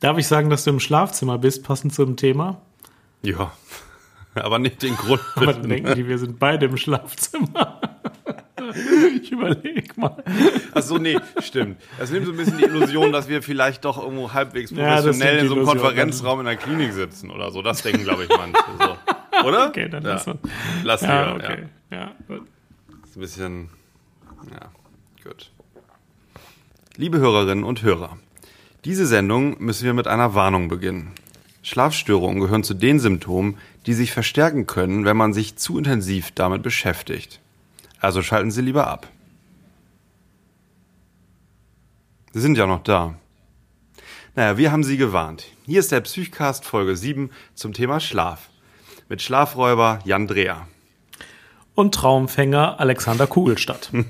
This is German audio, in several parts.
Darf ich sagen, dass du im Schlafzimmer bist, passend zum Thema? Ja, aber nicht den Grund. Aber dann denken die, wir sind beide im Schlafzimmer. ich überlege mal. Ach so, nee, stimmt. Das nimmt so ein bisschen die Illusion, dass wir vielleicht doch irgendwo halbwegs Ja, professionell nimmt in so einem Illusion. Konferenzraum in der Klinik sitzen oder so. Das denken, glaube ich, manche. So. Oder? Okay, dann ja. lass uns. Lass Ja, lieber, okay. Ja, gut. ja. Ist ein bisschen, ja, gut. Liebe Hörerinnen und Hörer, diese Sendung müssen wir mit einer Warnung beginnen. Schlafstörungen gehören zu den Symptomen, die sich verstärken können, wenn man sich zu intensiv damit beschäftigt. Also schalten Sie lieber ab. Sie sind ja noch da. Naja, wir haben Sie gewarnt. Hier ist der Psychcast Folge 7 zum Thema Schlaf. Mit Schlafräuber Jan Dreher. Und Traumfänger Alexander Kugelstadt.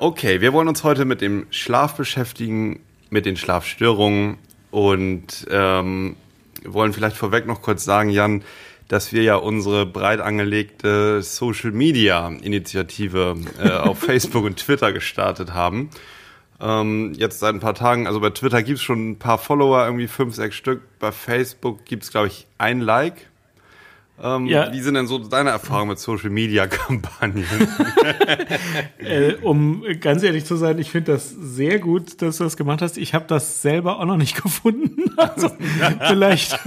Okay, wir wollen uns heute mit dem Schlaf beschäftigen, mit den Schlafstörungen und ähm, wollen vielleicht vorweg noch kurz sagen, Jan, dass wir ja unsere breit angelegte Social Media Initiative äh, auf Facebook und Twitter gestartet haben. Ähm, jetzt seit ein paar Tagen, also bei Twitter gibt's schon ein paar Follower, irgendwie fünf, sechs Stück. Bei Facebook gibt's glaube ich, ein Like. Ähm, Ja. Wie sind denn so deine Erfahrungen mit Social Media Kampagnen? äh, um ganz ehrlich zu sein, ich finde das sehr gut, dass du das gemacht hast. Ich habe das selber auch noch nicht gefunden. Also vielleicht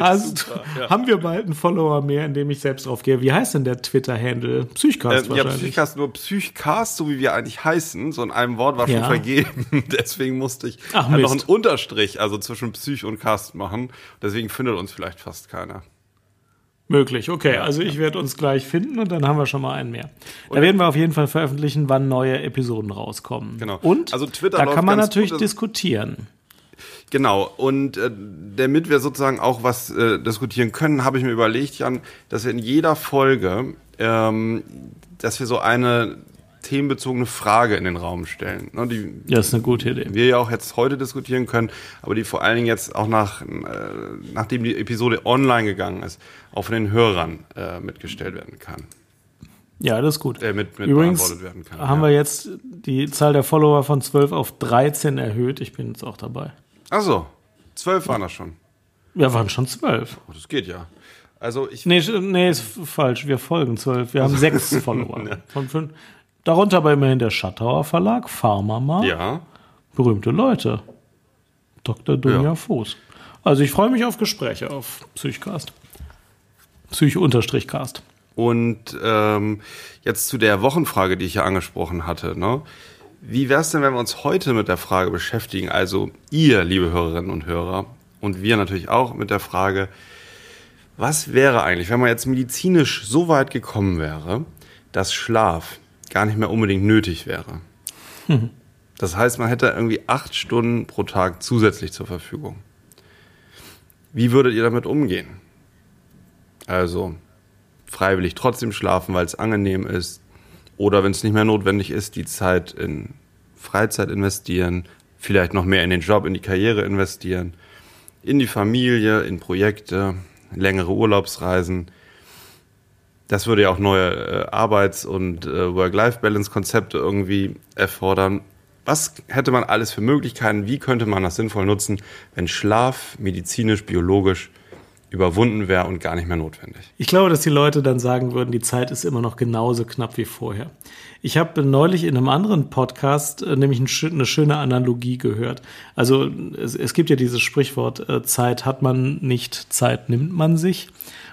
hast, Super, ja. haben wir bald einen Follower mehr, in dem ich selbst drauf gehe. Wie heißt denn der Twitter-Handle? Psychcast ja, wahrscheinlich. Psychcast, nur Psychcast, so wie wir eigentlich heißen, so in einem Wort war schon Ja. vergeben. Deswegen musste ich Ach, halt noch einen. Unterstrich, also zwischen Psych und Cast machen. Deswegen findet uns vielleicht fast keiner. Möglich, okay. Also ich werde uns gleich finden und dann haben wir schon mal einen mehr. Da werden wir auf jeden Fall veröffentlichen, wann neue Episoden rauskommen. Genau. Und Also Twitter da kann man natürlich gut, also- diskutieren. Genau, und äh, damit wir sozusagen auch was äh, diskutieren können, habe ich mir überlegt, Jan, dass wir in jeder Folge, ähm, dass wir so eine themenbezogene Frage in den Raum stellen. Ne, die Das ist eine gute Idee. wir ja auch jetzt heute diskutieren können, aber die vor allen Dingen jetzt auch nach, äh, nachdem die Episode online gegangen ist, auch von den Hörern äh, mitgestellt werden kann. Ja, das ist gut. Äh, mit, mit Übrigens kann. haben ja. wir jetzt die Zahl der Follower von 12 auf 13 erhöht. Ich bin jetzt auch dabei. Achso, zwölf waren das schon. Wir waren schon 12. Oh, das geht ja. Also ich. Nee, nee, ist falsch. Wir folgen 12. Wir haben sechs Follower. Von fünf. Darunter aber immerhin der Schattauer Verlag, Pharmama, Ja. berühmte Leute. Dr. Dunja Ja. Fuß. Also ich freue mich auf Gespräche auf Psychcast. Psych-Cast. Und ähm, jetzt zu der Wochenfrage, die ich ja angesprochen hatte. Ne? Wie wäre es denn, wenn wir uns heute mit der Frage beschäftigen, also ihr, liebe Hörerinnen und Hörer, und wir natürlich auch mit der Frage, was wäre eigentlich, wenn man jetzt medizinisch so weit gekommen wäre, dass Schlaf gar nicht mehr unbedingt nötig wäre? Das heißt, man hätte irgendwie acht Stunden pro Tag zusätzlich zur Verfügung. Wie würdet ihr damit umgehen? Also freiwillig trotzdem schlafen, weil es angenehm ist. Oder wenn es nicht mehr notwendig ist, die Zeit in Freizeit investieren, vielleicht noch mehr in den Job, in die Karriere investieren, in die Familie, in Projekte, längere Urlaubsreisen. Das würde ja auch neue äh, Arbeits- und äh, Work-Life-Balance-Konzepte irgendwie erfordern. Was hätte man alles für Möglichkeiten? Wie könnte man das sinnvoll nutzen, wenn Schlaf medizinisch, biologisch überwunden wäre und gar nicht mehr notwendig? Ich glaube, dass die Leute dann sagen würden, die Zeit ist immer noch genauso knapp wie vorher. Ich habe neulich in einem anderen Podcast äh, nämlich eine schöne Analogie gehört. Also es, es gibt ja dieses Sprichwort, äh, Zeit hat man nicht, Zeit nimmt man sich.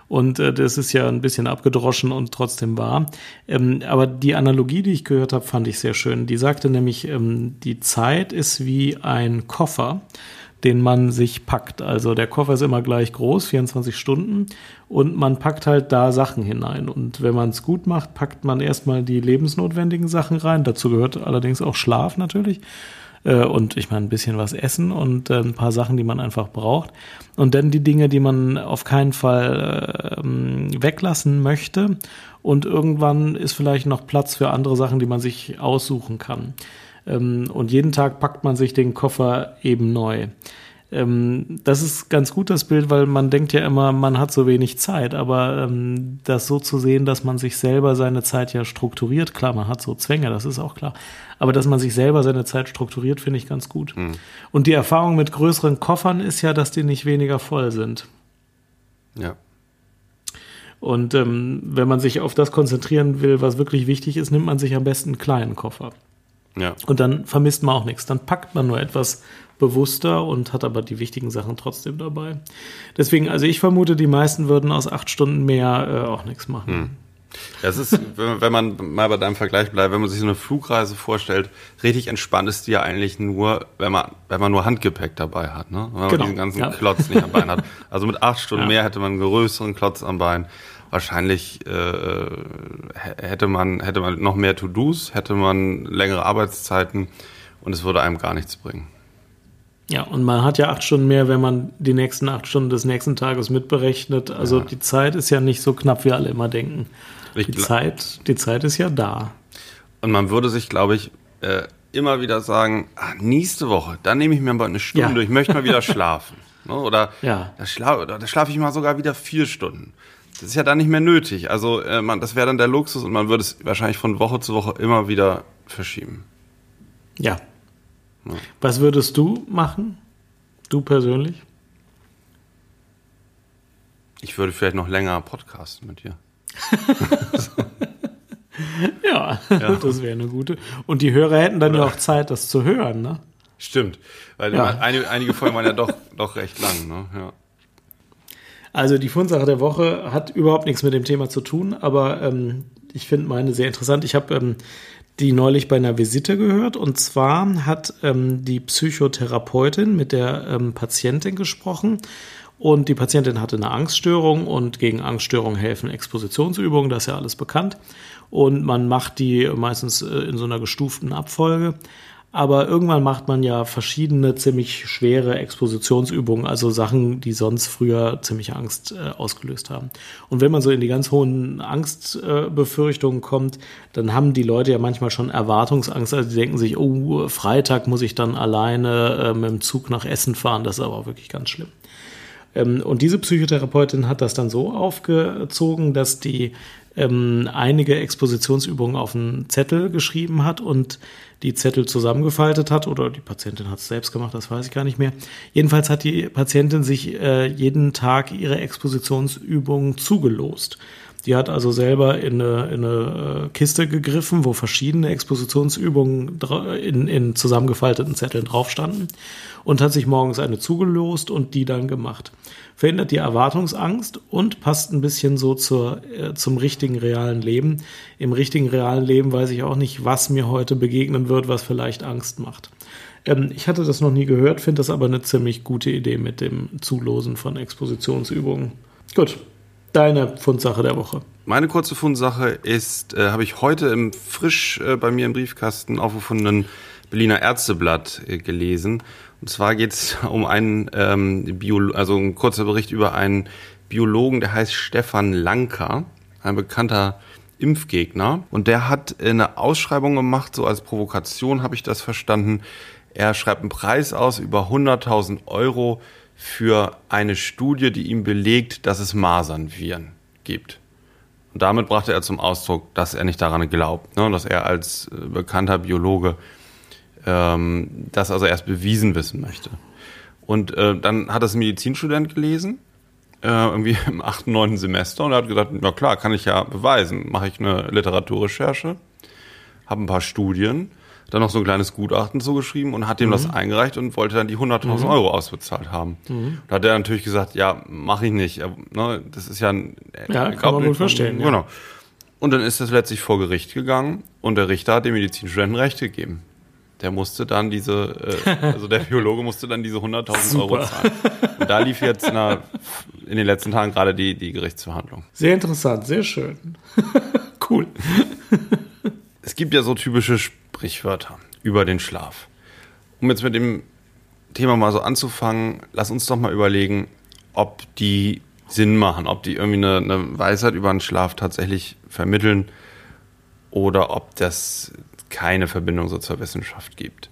Und äh, das ist ja ein bisschen abgedroschen und trotzdem wahr. Ähm, aber die Analogie, die ich gehört habe, fand ich sehr schön. Die sagte nämlich, ähm, die Zeit ist wie ein Koffer den man sich packt. Also der Koffer ist immer gleich groß, 24 Stunden, und man packt halt da Sachen hinein. Und wenn man es gut macht, packt man erstmal die lebensnotwendigen Sachen rein. Dazu gehört allerdings auch Schlaf natürlich. Äh, Und ich meine, ein bisschen was essen und äh, ein paar Sachen, die man einfach braucht. Und dann die Dinge, die man auf keinen Fall ähm, weglassen möchte. Und irgendwann ist vielleicht noch Platz für andere Sachen, die man sich aussuchen kann. Ähm, Und jeden Tag packt man sich den Koffer eben neu. Ähm, das ist ganz gut, das Bild, weil man denkt ja immer, man hat so wenig Zeit, aber ähm, das so zu sehen, dass man sich selber seine Zeit ja strukturiert, klar, man hat so Zwänge, das ist auch klar, aber dass man sich selber seine Zeit strukturiert, finde ich ganz gut. Mhm. Und die Erfahrung mit größeren Koffern ist ja, dass die nicht weniger voll sind. Ja. Und ähm, wenn man sich auf das konzentrieren will, was wirklich wichtig ist, nimmt man sich am besten einen kleinen Koffer. Ja. Und dann vermisst man auch nichts. Dann packt man nur etwas bewusster und hat aber die wichtigen Sachen trotzdem dabei. Deswegen, also ich vermute, die meisten würden aus acht Stunden mehr äh, auch nichts machen. Hm. Das ist, wenn man mal bei deinem Vergleich bleibt, wenn man sich so eine Flugreise vorstellt, richtig entspannt ist die ja eigentlich nur, wenn man, wenn man nur Handgepäck dabei hat, ne? Wenn man genau. diesen ganzen ja. Klotz nicht am Bein hat. Also mit acht Stunden ja. mehr hätte man einen größeren Klotz am Bein. Wahrscheinlich äh, hätte man, hätte man noch mehr To-Dos, hätte man längere Arbeitszeiten und es würde einem gar nichts bringen. Ja, und man hat ja acht Stunden mehr, wenn man die nächsten acht Stunden des nächsten Tages mitberechnet. Also ja. die Zeit ist ja nicht so knapp, wie alle immer denken. Ich die Zeit, die Zeit ist ja da. Und man würde sich, glaube ich, äh, immer wieder sagen, ah, nächste Woche, dann nehme ich mir mal eine Stunde, ja. ich möchte mal wieder schlafen. Ne? Oder ja. da schlafe ich mal sogar wieder vier Stunden. Das ist ja dann nicht mehr nötig. Also äh, man, das wäre dann der Luxus und man würde es wahrscheinlich von Woche zu Woche immer wieder verschieben. Ja, was würdest du machen? Du persönlich? Ich würde vielleicht noch länger podcasten mit dir. ja, ja, das wäre eine gute. Und die Hörer hätten dann Oder? ja auch Zeit, das zu hören, ne? Stimmt, weil ja. einige, einige Folgen waren ja doch, doch recht lang, ne? Ja. Also die Fundsache der Woche hat überhaupt nichts mit dem Thema zu tun, aber ähm, ich finde meine sehr interessant. Ich habe ähm, die neulich bei einer Visite gehört. Und zwar hat ähm, die Psychotherapeutin mit der ähm, Patientin gesprochen. Und die Patientin hatte eine Angststörung und gegen Angststörungen helfen Expositionsübungen, das ist ja alles bekannt. Und man macht die meistens äh, in so einer gestuften Abfolge. Aber irgendwann macht man ja verschiedene ziemlich schwere Expositionsübungen, also Sachen, die sonst früher ziemlich Angst äh, ausgelöst haben. Und wenn man so in die ganz hohen Angstbefürchtungen äh, kommt, dann haben die Leute ja manchmal schon Erwartungsangst. Also die denken sich, oh, Freitag muss ich dann alleine äh, mit dem Zug nach Essen fahren. Das ist aber wirklich ganz schlimm. Ähm, und diese Psychotherapeutin hat das dann so aufgezogen, dass die ähm, einige Expositionsübungen auf einen Zettel geschrieben hat und die Zettel zusammengefaltet hat oder die Patientin hat es selbst gemacht, das weiß ich gar nicht mehr. Jedenfalls hat die Patientin sich äh, jeden Tag ihre Expositionsübungen zugelost. Die hat also selber in eine, in eine äh, Kiste gegriffen, wo verschiedene Expositionsübungen in, in zusammengefalteten Zetteln drauf standen und hat sich morgens eine zugelost und die dann gemacht. Verhindert die Erwartungsangst und passt ein bisschen so zur, äh, zum richtigen realen Leben. Im richtigen realen Leben weiß ich auch nicht, was mir heute begegnen wird, was vielleicht Angst macht. Ähm, ich hatte das noch nie gehört, finde das aber eine ziemlich gute Idee mit dem Zulosen von Expositionsübungen. Gut, deine Fundsache der Woche. Meine kurze Fundsache ist, äh, habe ich heute im frisch äh, bei mir im Briefkasten aufgefundenen Berliner Ärzteblatt äh, gelesen. Und zwar geht es um einen ähm, Bio, also ein kurzer Bericht über einen Biologen, der heißt Stefan Lanker, ein bekannter Impfgegner. Und der hat eine Ausschreibung gemacht, so als Provokation habe ich das verstanden. Er schreibt einen Preis aus über 100.000 Euro für eine Studie, die ihm belegt, dass es Masernviren gibt. Und damit brachte er zum Ausdruck, dass er nicht daran glaubt, ne? dass er als äh, bekannter Biologe ähm, das also erst bewiesen wissen möchte. Und äh, dann hat das ein Medizinstudent gelesen, äh, irgendwie im achten, neunten Semester, und er hat gesagt, na klar, kann ich ja beweisen. Mache ich eine Literaturrecherche, habe ein paar Studien dann noch so ein kleines Gutachten zugeschrieben und hat dem mhm. das eingereicht und wollte dann die 100.000 mhm. Euro ausbezahlt haben. Mhm. Da hat er natürlich gesagt, ja, mache ich nicht. Ne, das ist ja ein... Ja, kann man wohl verstehen. Ja. Genau. Und dann ist das letztlich vor Gericht gegangen und der Richter hat dem Medizinstudenten Recht gegeben. Der musste dann diese, äh, also der Biologe musste dann diese 100.000 Euro zahlen. Und da lief jetzt na, in den letzten Tagen gerade die, die Gerichtsverhandlung. Sehr interessant, sehr schön. cool. Es gibt ja so typische Sprichwörter über den Schlaf. Um jetzt mit dem Thema mal so anzufangen, lass uns doch mal überlegen, ob die Sinn machen, ob die irgendwie eine, eine Weisheit über den Schlaf tatsächlich vermitteln oder ob das keine Verbindung so zur Wissenschaft gibt.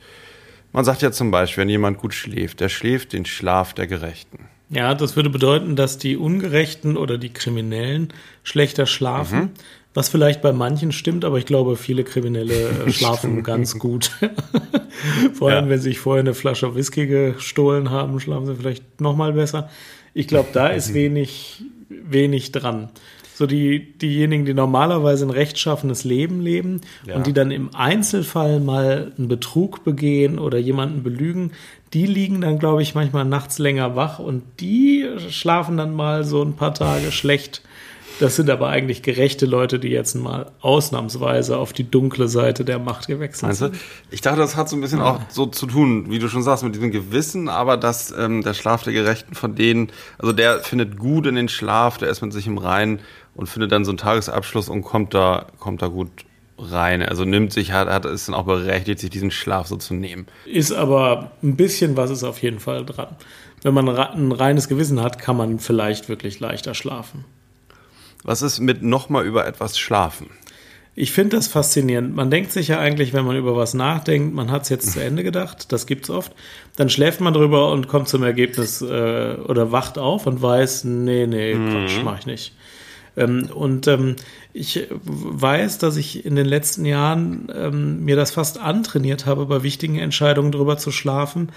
Man sagt ja zum Beispiel, wenn jemand gut schläft, der schläft den Schlaf der Gerechten. Ja, das würde bedeuten, dass die Ungerechten oder die Kriminellen schlechter schlafen. Mhm. Was vielleicht bei manchen stimmt, aber ich glaube, viele Kriminelle äh, schlafen ganz gut. Vor allem, ja. wenn sie sich vorher eine Flasche Whisky gestohlen haben, schlafen sie vielleicht noch mal besser. Ich glaube, da ist wenig, wenig dran so die, diejenigen, die normalerweise ein rechtschaffenes Leben leben ja. und die dann im Einzelfall mal einen Betrug begehen oder jemanden belügen, die liegen dann, glaube ich, manchmal nachts länger wach und die schlafen dann mal so ein paar Tage schlecht. Das sind aber eigentlich gerechte Leute, die jetzt mal ausnahmsweise auf die dunkle Seite der Macht gewechselt Meinst sind. Du? Ich dachte, das hat so ein bisschen ja. auch so zu tun, wie du schon sagst, mit diesem Gewissen, aber dass ähm, der Schlaf der Gerechten von denen, also der findet gut in den Schlaf, der ist mit sich im Reinen und findet dann so einen Tagesabschluss und kommt da, kommt da gut rein. Also nimmt sich, hat, hat, ist dann auch berechtigt, sich diesen Schlaf so zu nehmen. Ist aber ein bisschen was ist auf jeden Fall dran. Wenn man ein reines Gewissen hat, kann man vielleicht wirklich leichter schlafen. Was ist mit nochmal über etwas schlafen? Ich finde das faszinierend. Man denkt sich ja eigentlich, wenn man über was nachdenkt, man hat es jetzt zu Ende gedacht, das gibt's oft. Dann schläft man drüber und kommt zum Ergebnis äh, oder wacht auf und weiß, nee, nee, Quatsch, mhm. mach ich nicht. Ähm, und ähm, ich weiß, dass ich in den letzten Jahren ähm, mir das fast antrainiert habe, bei wichtigen Entscheidungen drüber zu schlafen,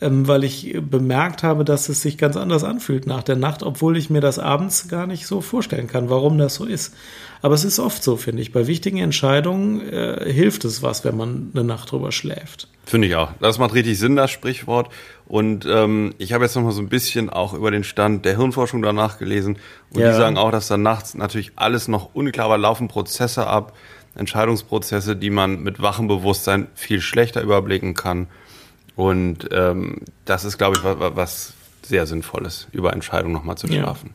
ähm, weil ich bemerkt habe, dass es sich ganz anders anfühlt nach der Nacht, obwohl ich mir das abends gar nicht so vorstellen kann, warum das so ist. Aber es ist oft so, finde ich. Bei wichtigen Entscheidungen äh, hilft es was, wenn man eine Nacht drüber schläft. Finde ich auch. Das macht richtig Sinn, das Sprichwort. Und ähm, ich habe jetzt noch mal so ein bisschen auch über den Stand der Hirnforschung danach gelesen. Und ja. die sagen auch, dass da nachts natürlich alles noch unklar war, laufen Prozesse ab, Entscheidungsprozesse, die man mit wachem Bewusstsein viel schlechter überblicken kann. Und ähm, das ist, glaube ich, was, was sehr Sinnvolles, über Entscheidungen nochmal zu schlafen. Ja.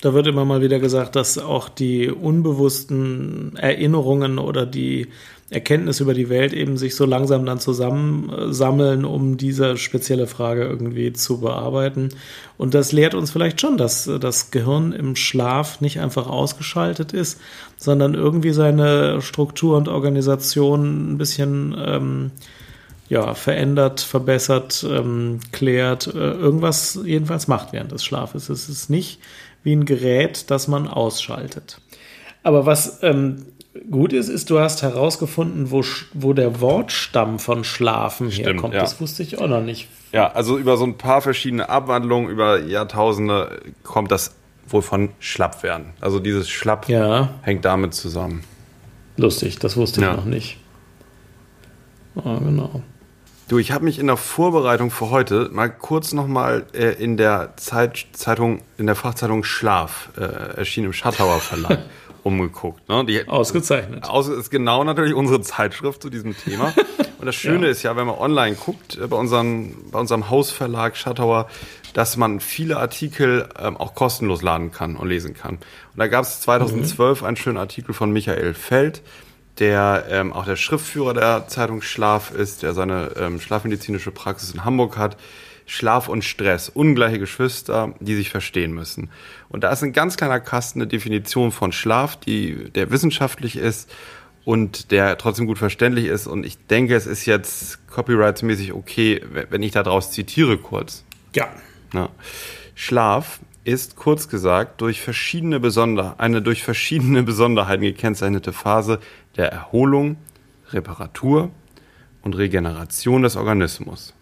Da wird immer mal wieder gesagt, dass auch die unbewussten Erinnerungen oder die Erkenntnis über die Welt eben sich so langsam dann zusammensammeln, um diese spezielle Frage irgendwie zu bearbeiten. Und das lehrt uns vielleicht schon, dass das Gehirn im Schlaf nicht einfach ausgeschaltet ist, sondern irgendwie seine Struktur und Organisation ein bisschen ähm, ja, verändert, verbessert, ähm, klärt, äh, irgendwas jedenfalls macht während des Schlafes. Es ist nicht wie ein Gerät, das man ausschaltet. Aber was ähm, gut ist, ist, du hast herausgefunden, wo, wo der Wortstamm von Schlafen Stimmt, herkommt. Ja. Das wusste ich auch noch nicht. Ja, also über so ein paar verschiedene Abwandlungen, über Jahrtausende kommt das wohl von schlapp werden. Also dieses Schlapp ja. hängt damit zusammen. Lustig, das wusste ich ja. noch nicht. Ah, genau. Du, ich habe mich in der Vorbereitung für heute mal kurz nochmal äh, in der Zeit, Zeitung, in der Fachzeitung Schlaf, äh, erschienen im Schattauer Verlag, umgeguckt. Ne? Die, Ausgezeichnet. Aus, ist genau natürlich unsere Zeitschrift zu diesem Thema. Und das Schöne ja. ist ja, wenn man online guckt, äh, bei, unseren, bei unserem Hausverlag Schattauer, dass man viele Artikel ähm, auch kostenlos laden kann und lesen kann. Und da gab es 2012 mhm. einen schönen Artikel von Michael Feld, der ähm, auch der Schriftführer der Zeitung Schlaf ist, der seine ähm, schlafmedizinische Praxis in Hamburg hat. Schlaf und Stress, ungleiche Geschwister, die sich verstehen müssen. Und da ist ein ganz kleiner Kasten eine Definition von Schlaf, die, der wissenschaftlich ist und der trotzdem gut verständlich ist. Und ich denke, es ist jetzt copyrightsmäßig okay, wenn ich daraus zitiere kurz. Ja. ja. Schlaf ist kurz gesagt durch verschiedene Besonder eine durch verschiedene Besonderheiten gekennzeichnete Phase der Erholung, Reparatur und Regeneration des Organismus.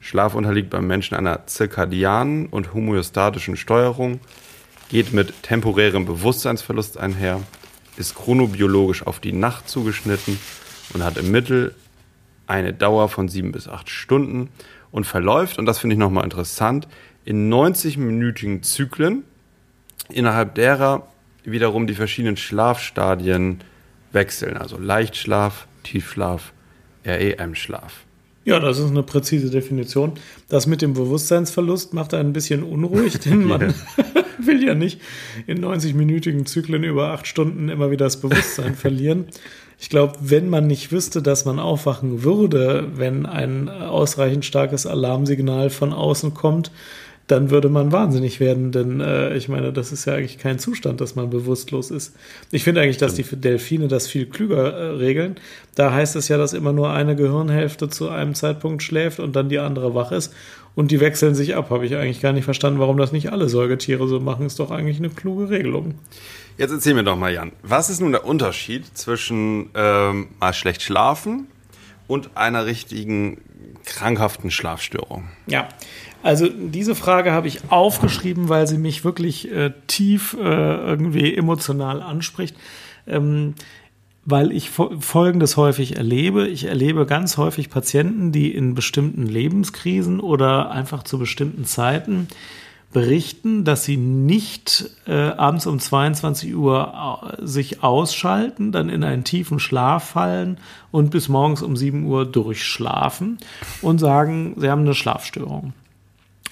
Schlaf unterliegt beim Menschen einer zirkadianen und homöostatischen Steuerung, geht mit temporärem Bewusstseinsverlust einher, ist chronobiologisch auf die Nacht zugeschnitten und hat im Mittel eine Dauer von sieben bis acht Stunden und verläuft, und das finde ich nochmal interessant, in 90-minütigen Zyklen, innerhalb derer wiederum die verschiedenen Schlafstadien wechseln. Also Leichtschlaf, Tiefschlaf, REM-Schlaf. Ja, das ist eine präzise Definition. Das mit dem Bewusstseinsverlust macht einen ein bisschen unruhig, denn man will ja nicht in 90-minütigen Zyklen über acht Stunden immer wieder das Bewusstsein verlieren. Ich glaube, wenn man nicht wüsste, dass man aufwachen würde, wenn ein ausreichend starkes Alarmsignal von außen kommt, dann würde man wahnsinnig werden, denn äh, ich meine, das ist ja eigentlich kein Zustand, dass man bewusstlos ist. Ich finde eigentlich, dass die Delfine das viel klüger äh, regeln. Da heißt es ja, dass immer nur eine Gehirnhälfte zu einem Zeitpunkt schläft und dann die andere wach ist. Und die wechseln sich ab. Habe ich eigentlich gar nicht verstanden, warum das nicht alle Säugetiere so machen. Ist doch eigentlich eine kluge Regelung. Jetzt erzähl mir doch mal, Jan, was ist nun der Unterschied zwischen ähm, mal schlecht schlafen und einer richtigen krankhaften Schlafstörung? Ja, also diese Frage habe ich aufgeschrieben, weil sie mich wirklich äh, tief äh, irgendwie emotional anspricht. Ähm, weil ich Folgendes häufig erlebe. Ich erlebe ganz häufig Patienten, die in bestimmten Lebenskrisen oder einfach zu bestimmten Zeiten berichten, dass sie nicht äh, abends um 22 Uhr äh, sich ausschalten, dann in einen tiefen Schlaf fallen und bis morgens um 7 Uhr durchschlafen und sagen, sie haben eine Schlafstörung.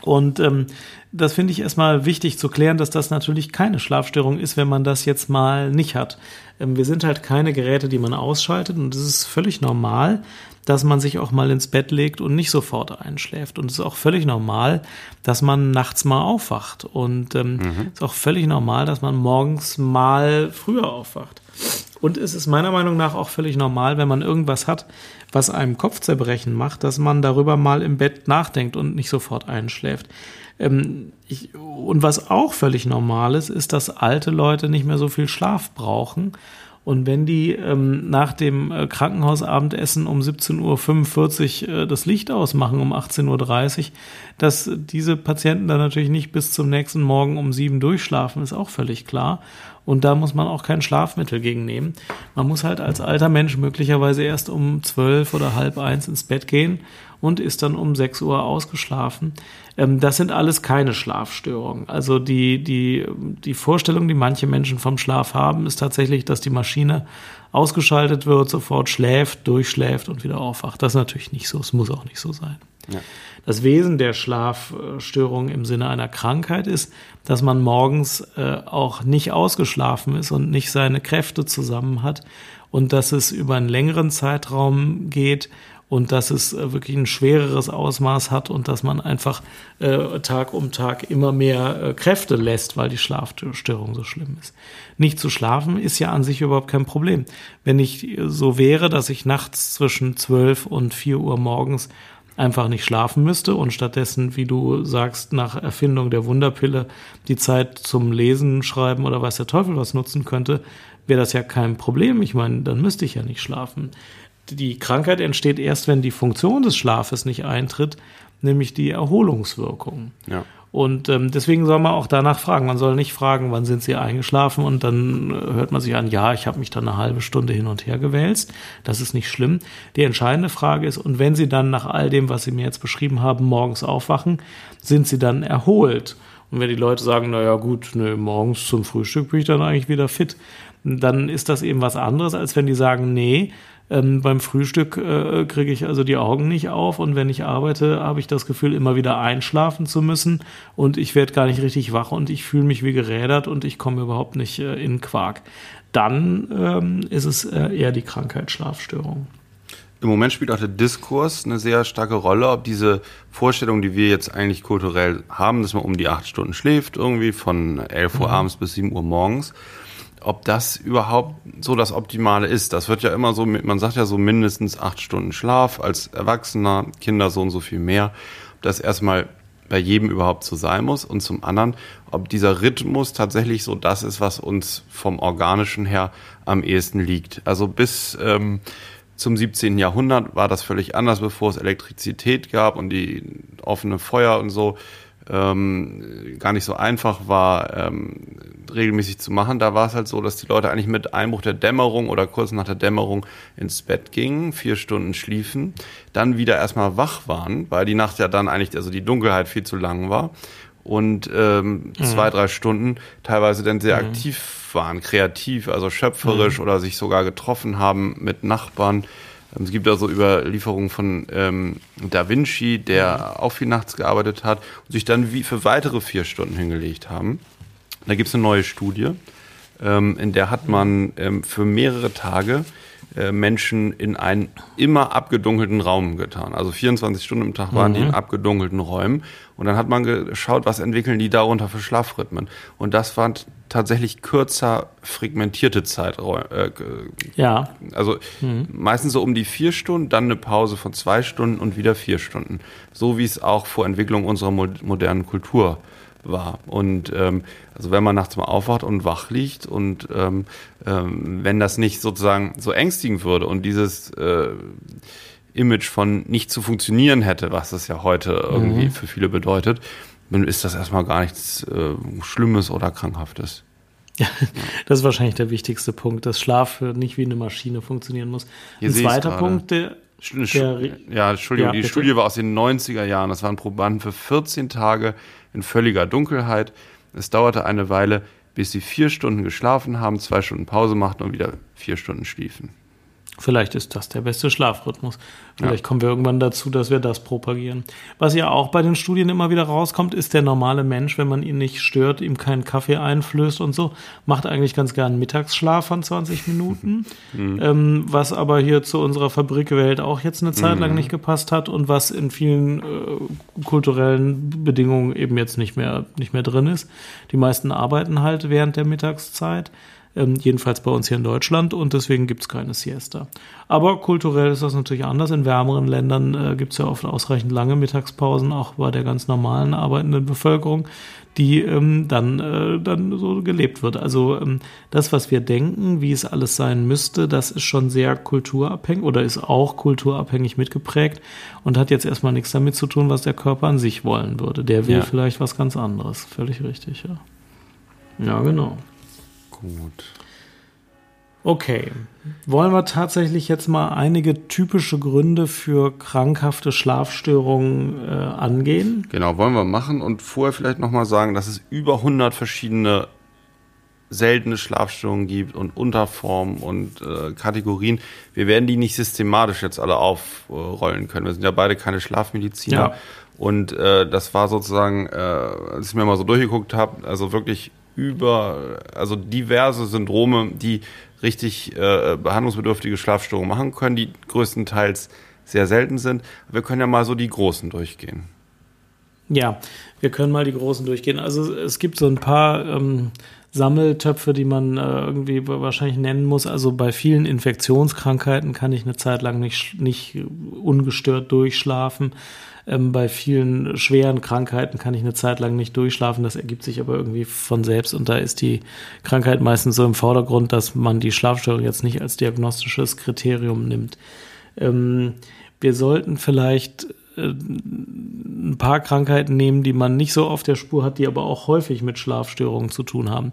Und ähm, das finde ich erstmal wichtig zu klären, dass das natürlich keine Schlafstörung ist, wenn man das jetzt mal nicht hat. Ähm, wir sind halt keine Geräte, die man ausschaltet und es ist völlig normal, dass man sich auch mal ins Bett legt und nicht sofort einschläft. Und es ist auch völlig normal, dass man nachts mal aufwacht. Und ähm, mhm. ist auch völlig normal, dass man morgens mal früher aufwacht. Und es ist meiner Meinung nach auch völlig normal, wenn man irgendwas hat, was einem Kopfzerbrechen macht, dass man darüber mal im Bett nachdenkt und nicht sofort einschläft. Ähm, ich, und was auch völlig normal ist, ist, dass alte Leute nicht mehr so viel Schlaf brauchen. Und wenn die ähm, nach dem äh, Krankenhausabendessen um 17.45 Uhr äh, das Licht ausmachen, um 18.30 Uhr, dass diese Patienten dann natürlich nicht bis zum nächsten Morgen um sieben durchschlafen, ist auch völlig klar. Und da muss man auch kein Schlafmittel gegen nehmen. Man muss halt als alter Mensch möglicherweise erst um zwölf oder halb eins ins Bett gehen und ist dann um sechs Uhr ausgeschlafen. Ähm, das sind alles keine Schlafstörungen. Also die, die, die Vorstellung, die manche Menschen vom Schlaf haben, ist tatsächlich, dass die Maschine ausgeschaltet wird, sofort schläft, durchschläft und wieder aufwacht. Das ist natürlich nicht so. Es muss auch nicht so sein. Ja. Das Wesen der Schlafstörung im Sinne einer Krankheit ist, dass man morgens äh, auch nicht ausgeschlafen ist und nicht seine Kräfte zusammen hat und dass es über einen längeren Zeitraum geht und dass es äh, wirklich ein schwereres Ausmaß hat und dass man einfach äh, Tag um Tag immer mehr äh, Kräfte lässt, weil die Schlafstörung so schlimm ist. Nicht zu schlafen ist ja an sich überhaupt kein Problem. Wenn ich so wäre, dass ich nachts zwischen 12 und 4 Uhr morgens einfach nicht schlafen müsste und stattdessen, wie du sagst, nach Erfindung der Wunderpille die Zeit zum Lesen, Schreiben oder weiß der Teufel was nutzen könnte, wäre das ja kein Problem. Ich meine, dann müsste ich ja nicht schlafen. Die Krankheit entsteht erst, wenn die Funktion des Schlafes nicht eintritt, nämlich die Erholungswirkung. Ja. Und ähm, deswegen soll man auch danach fragen. Man soll nicht fragen, wann sind Sie eingeschlafen und dann äh, hört man sich an, ja, ich habe mich dann eine halbe Stunde hin und her gewälzt. Das ist nicht schlimm. Die entscheidende Frage ist, und wenn Sie dann nach all dem, was Sie mir jetzt beschrieben haben, morgens aufwachen, sind Sie dann erholt? Und wenn die Leute sagen, na ja, gut, ne, morgens zum Frühstück bin ich dann eigentlich wieder fit, dann ist das eben was anderes, als wenn die sagen, nee, ähm, beim Frühstück äh, kriege ich also die Augen nicht auf und wenn ich arbeite, habe ich das Gefühl, immer wieder einschlafen zu müssen und ich werde gar nicht richtig wach und ich fühle mich wie gerädert und ich komme überhaupt nicht äh, in Quark. Dann ähm, ist es äh, eher die Krankheit Schlafstörung. Im Moment spielt auch der Diskurs eine sehr starke Rolle, ob diese Vorstellung, die wir jetzt eigentlich kulturell haben, dass man um die acht Stunden schläft, irgendwie von 11 Uhr mhm. abends bis 7 Uhr morgens, ob das überhaupt so das Optimale ist. Das wird ja immer so, man sagt ja so mindestens acht Stunden Schlaf als Erwachsener, Kinder so und so viel mehr. Ob das erstmal bei jedem überhaupt so sein muss und zum anderen, ob dieser Rhythmus tatsächlich so das ist, was uns vom Organischen her am ehesten liegt. Also bis ähm, zum 17. Jahrhundert war das völlig anders, bevor es Elektrizität gab und die offene Feuer und so ähm, gar nicht so einfach war, ähm, regelmäßig zu machen. Da war es halt so, dass die Leute eigentlich mit Einbruch der Dämmerung oder kurz nach der Dämmerung ins Bett gingen, vier Stunden schliefen, dann wieder erstmal wach waren, weil die Nacht ja dann eigentlich, also die Dunkelheit viel zu lang war und ähm, mhm. zwei, drei Stunden teilweise dann sehr mhm. aktiv waren, kreativ, also schöpferisch mhm. oder sich sogar getroffen haben mit Nachbarn. Es gibt also Überlieferungen von ähm, Da Vinci, der auch viel nachts gearbeitet hat und sich dann wie für weitere vier Stunden hingelegt haben. Da gibt es eine neue Studie, ähm, in der hat man ähm, für mehrere Tage äh, Menschen in einen immer abgedunkelten Raum getan. Also 24 Stunden im Tag waren mhm. die in mhm. abgedunkelten Räumen. Und dann hat man geschaut, was entwickeln die darunter für Schlafrhythmen. Und das waren tatsächlich kürzer fragmentierte Zeiträume. Äh, ja. Also mhm. meistens so um die vier Stunden, dann eine Pause von zwei Stunden und wieder vier Stunden. So wie es auch vor Entwicklung unserer modernen Kultur war. Und ähm, also wenn man nachts mal aufwacht und wach liegt und ähm, ähm, wenn das nicht sozusagen so ängstigen würde und dieses äh, Image von nicht zu funktionieren hätte, was das ja heute irgendwie mhm. für viele bedeutet, dann ist das erstmal gar nichts äh, Schlimmes oder Krankhaftes. Ja, das ist wahrscheinlich der wichtigste Punkt, dass Schlaf nicht wie eine Maschine funktionieren muss. Hier Ein zweiter Punkt, der, der, ja, Entschuldigung, ja, die bitte. Studie war aus den 90er Jahren. Das waren Probanden für 14 Tage in völliger Dunkelheit. Es dauerte eine Weile, bis sie vier Stunden geschlafen haben, zwei Stunden Pause machten und wieder vier Stunden schliefen. Vielleicht ist das der beste Schlafrhythmus. Vielleicht ja. kommen wir irgendwann dazu, dass wir das propagieren. Was ja auch bei den Studien immer wieder rauskommt, ist der normale Mensch, wenn man ihn nicht stört, ihm keinen Kaffee einflößt und so, macht eigentlich ganz gern Mittagsschlaf von 20 Minuten. mhm. ähm, was aber hier zu unserer Fabrikwelt auch jetzt eine Zeit lang mhm. nicht gepasst hat und was in vielen äh, kulturellen Bedingungen eben jetzt nicht mehr, nicht mehr drin ist. Die meisten arbeiten halt während der Mittagszeit ähm, jedenfalls bei uns hier in Deutschland und deswegen gibt es keine Siesta. Aber kulturell ist das natürlich anders. In wärmeren Ländern äh, gibt es ja oft ausreichend lange Mittagspausen, auch bei der ganz normalen arbeitenden Bevölkerung, die ähm, dann, äh, dann so gelebt wird. Also ähm, das, was wir denken, wie es alles sein müsste, das ist schon sehr kulturabhängig oder ist auch kulturabhängig mitgeprägt und hat jetzt erstmal nichts damit zu tun, was der Körper an sich wollen würde. Der will ja. vielleicht was ganz anderes. Völlig richtig, ja. Ja, genau. Gut. Okay. Wollen wir tatsächlich jetzt mal einige typische Gründe für krankhafte Schlafstörungen äh, angehen? Genau, wollen wir machen und vorher vielleicht nochmal sagen, dass es über 100 verschiedene seltene Schlafstörungen gibt und Unterformen und äh, Kategorien. Wir werden die nicht systematisch jetzt alle aufrollen können. Wir sind ja beide keine Schlafmediziner. Ja. Und äh, das war sozusagen, äh, als ich mir mal so durchgeguckt habe, also wirklich über, also diverse Syndrome, die richtig äh, behandlungsbedürftige Schlafstörungen machen können, die größtenteils sehr selten sind. Wir können ja mal so die großen durchgehen. Ja, wir können mal die großen durchgehen. Also es gibt so ein paar ähm, Sammeltöpfe, die man äh, irgendwie wahrscheinlich nennen muss. Also bei vielen Infektionskrankheiten kann ich eine Zeit lang nicht, nicht ungestört durchschlafen. Ähm, bei vielen schweren Krankheiten kann ich eine Zeit lang nicht durchschlafen. Das ergibt sich aber irgendwie von selbst. Und da ist die Krankheit meistens so im Vordergrund, dass man die Schlafstörung jetzt nicht als diagnostisches Kriterium nimmt. Ähm, wir sollten vielleicht äh, ein paar Krankheiten nehmen, die man nicht so auf der Spur hat, die aber auch häufig mit Schlafstörungen zu tun haben.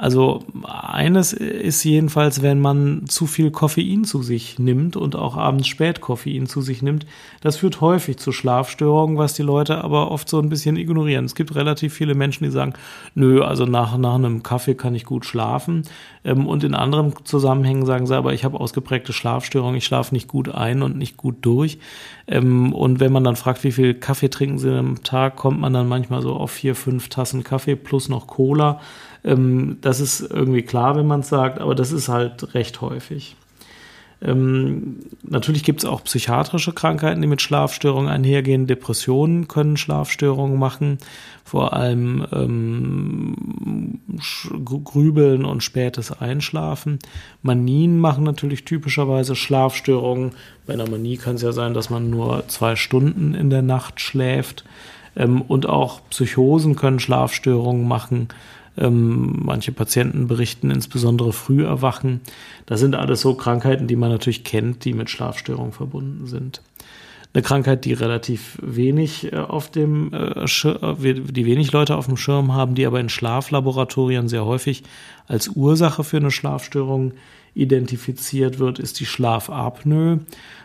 Also eines ist jedenfalls, wenn man zu viel Koffein zu sich nimmt und auch abends spät Koffein zu sich nimmt, das führt häufig zu Schlafstörungen, was die Leute aber oft so ein bisschen ignorieren. Es gibt relativ viele Menschen, die sagen, nö, also nach, nach einem Kaffee kann ich gut schlafen. Ähm, und in anderen Zusammenhängen sagen sie, aber ich habe ausgeprägte Schlafstörungen, ich schlafe nicht gut ein und nicht gut durch. Ähm, und wenn man dann fragt, wie viel Kaffee trinken sie am Tag, kommt man dann manchmal so auf vier, fünf Tassen Kaffee plus noch Cola. Ähm, das ist irgendwie klar, wenn man es sagt, aber das ist halt recht häufig. Ähm, natürlich gibt es auch psychiatrische Krankheiten, die mit Schlafstörungen einhergehen. Depressionen können Schlafstörungen machen, vor allem ähm, Grübeln und spätes Einschlafen. Manien machen natürlich typischerweise Schlafstörungen. Bei einer Manie kann es ja sein, dass man nur zwei Stunden in der Nacht schläft. Ähm, und auch Psychosen können Schlafstörungen machen. Ähm, manche Patienten berichten insbesondere Früherwachen. Das sind alles so Krankheiten, die man natürlich kennt, die mit Schlafstörungen verbunden sind. Eine Krankheit, die relativ wenig äh, auf dem äh, äh die wenig Leute auf dem Schirm haben, die aber in Schlaflaboratorien sehr häufig als Ursache für eine Schlafstörung identifiziert wird, ist die Schlafapnoe.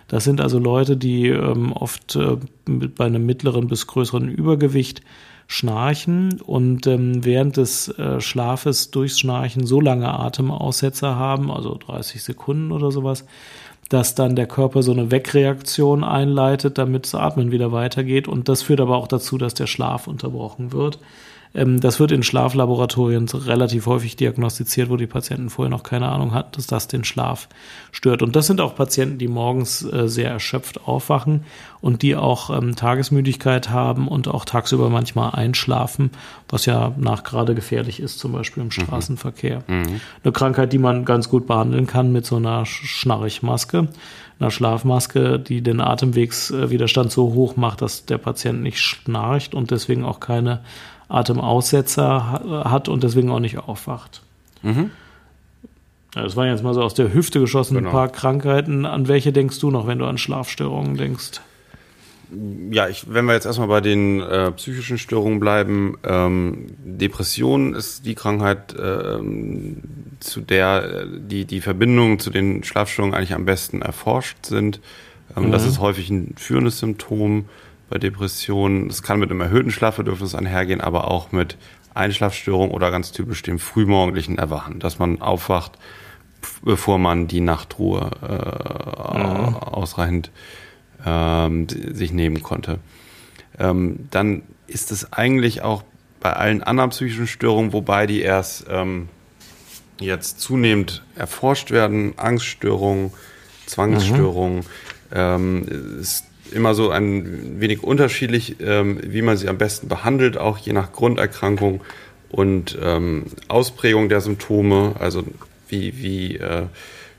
Das sind also Leute, die ähm, oft bei einem mittleren bis größeren Übergewicht schnarchen und ähm, während des äh, Schlafes durchs Schnarchen so lange Atemaussetzer haben, also 30 Sekunden oder sowas, dass dann der Körper so eine Wegreaktion einleitet, damit das Atmen wieder weitergeht. Und das führt aber auch dazu, dass der Schlaf unterbrochen wird. Ähm, das wird in Schlaflaboratorien relativ häufig diagnostiziert, wo die Patienten vorher noch keine Ahnung hatten, dass das den Schlaf stört. Und das sind auch Patienten, die morgens äh, sehr erschöpft aufwachen und die auch ähm, Tagesmüdigkeit haben und auch tagsüber manchmal einschlafen, was ja nach gerade gefährlich ist, zum Beispiel im mhm. Straßenverkehr. Mhm. Eine Krankheit, die man ganz gut behandeln kann mit so einer Schnarchmaske einer Schlafmaske, die den Atemwegswiderstand so hoch macht, dass der Patient nicht schnarcht und deswegen auch keine Atemaussetzer hat und deswegen auch nicht aufwacht. Mhm. Das waren jetzt mal so aus der Hüfte geschossen genau. ein paar Krankheiten. An welche denkst du noch, wenn du an Schlafstörungen denkst? Ja, ich, wenn wir jetzt erstmal bei den äh, psychischen Störungen bleiben, ähm, Depression ist die Krankheit, äh, zu der äh, die, die Verbindungen zu den Schlafstörungen eigentlich am besten erforscht sind. Ähm, mhm. Das ist häufig ein führendes Symptom bei Depressionen. Es kann mit einem erhöhten Schlafbedürfnis einhergehen, aber auch mit Einschlafstörungen oder ganz typisch dem frühmorgendlichen Erwachen, dass man aufwacht, bevor man die Nachtruhe äh, mhm. ausreichend ähm, sich nehmen konnte. Ähm, dann ist es eigentlich auch bei allen anderen psychischen Störungen, wobei die erst ähm, jetzt zunehmend erforscht werden, Angststörungen, Zwangsstörungen, mhm. ähm, ist immer so ein wenig unterschiedlich, ähm, wie man sie am besten behandelt, auch je nach Grunderkrankung und ähm, Ausprägung der Symptome, also wie, wie äh,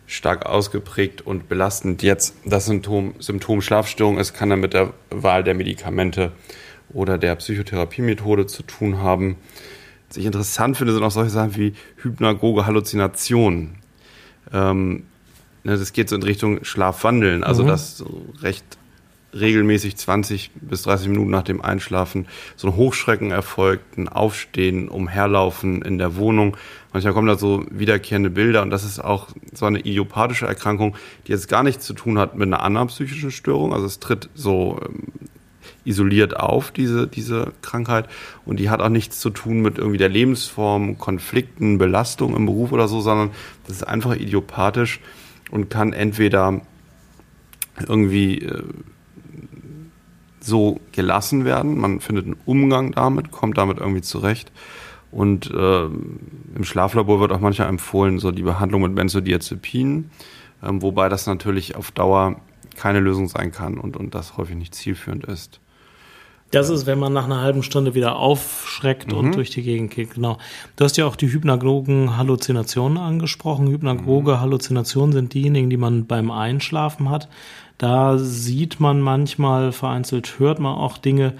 stark ausgeprägt und belastend jetzt das Symptom, Symptom Schlafstörung ist, kann dann mit der Wahl der Medikamente oder der Psychotherapiemethode zu tun haben. Was ich interessant finde, sind auch solche Sachen wie hypnagoge Halluzinationen. Ähm, ne, das geht so in Richtung Schlafwandeln, also mhm. das so recht regelmäßig 20 bis 30 Minuten nach dem Einschlafen so ein Hochschrecken erfolgt, ein Aufstehen, Umherlaufen in der Wohnung. Manchmal kommen da so wiederkehrende Bilder und das ist auch so eine idiopathische Erkrankung, die jetzt gar nichts zu tun hat mit einer anderen psychischen Störung. Also es tritt so ähm, isoliert auf, diese, diese Krankheit. Und die hat auch nichts zu tun mit irgendwie der Lebensform, Konflikten, Belastung im Beruf oder so, sondern das ist einfach idiopathisch und kann entweder irgendwie äh, so gelassen werden. Man findet einen Umgang damit, kommt damit irgendwie zurecht. Und äh, im Schlaflabor wird auch manchmal empfohlen, so die Behandlung mit Benzodiazepinen, äh, wobei das natürlich auf Dauer keine Lösung sein kann und, und das häufig nicht zielführend ist. Das ist, wenn man nach einer halben Stunde wieder aufschreckt mhm. und durch die Gegend geht, genau. Du hast ja auch die hypnagogen Halluzinationen angesprochen. Hypnagoge. Halluzinationen sind diejenigen, die man beim Einschlafen hat. Da sieht man manchmal, vereinzelt hört man auch Dinge,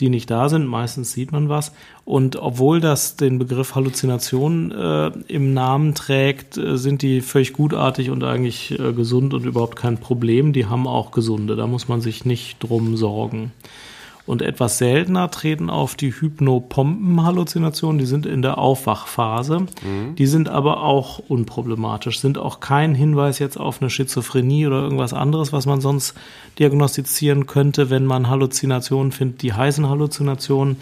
die nicht da sind. Meistens sieht man was. Und obwohl das den Begriff Halluzination äh, im Namen trägt, äh, sind die völlig gutartig und eigentlich äh, gesund und überhaupt kein Problem. Die haben auch gesunde. Da muss man sich nicht drum sorgen. Und etwas seltener treten auf die Hypnopompen-Halluzinationen. Die sind in der Aufwachphase. Mhm. Die sind aber auch unproblematisch, sind auch kein Hinweis jetzt auf eine Schizophrenie oder irgendwas anderes, was man sonst diagnostizieren könnte, wenn man Halluzinationen findet. Die heißen Halluzinationen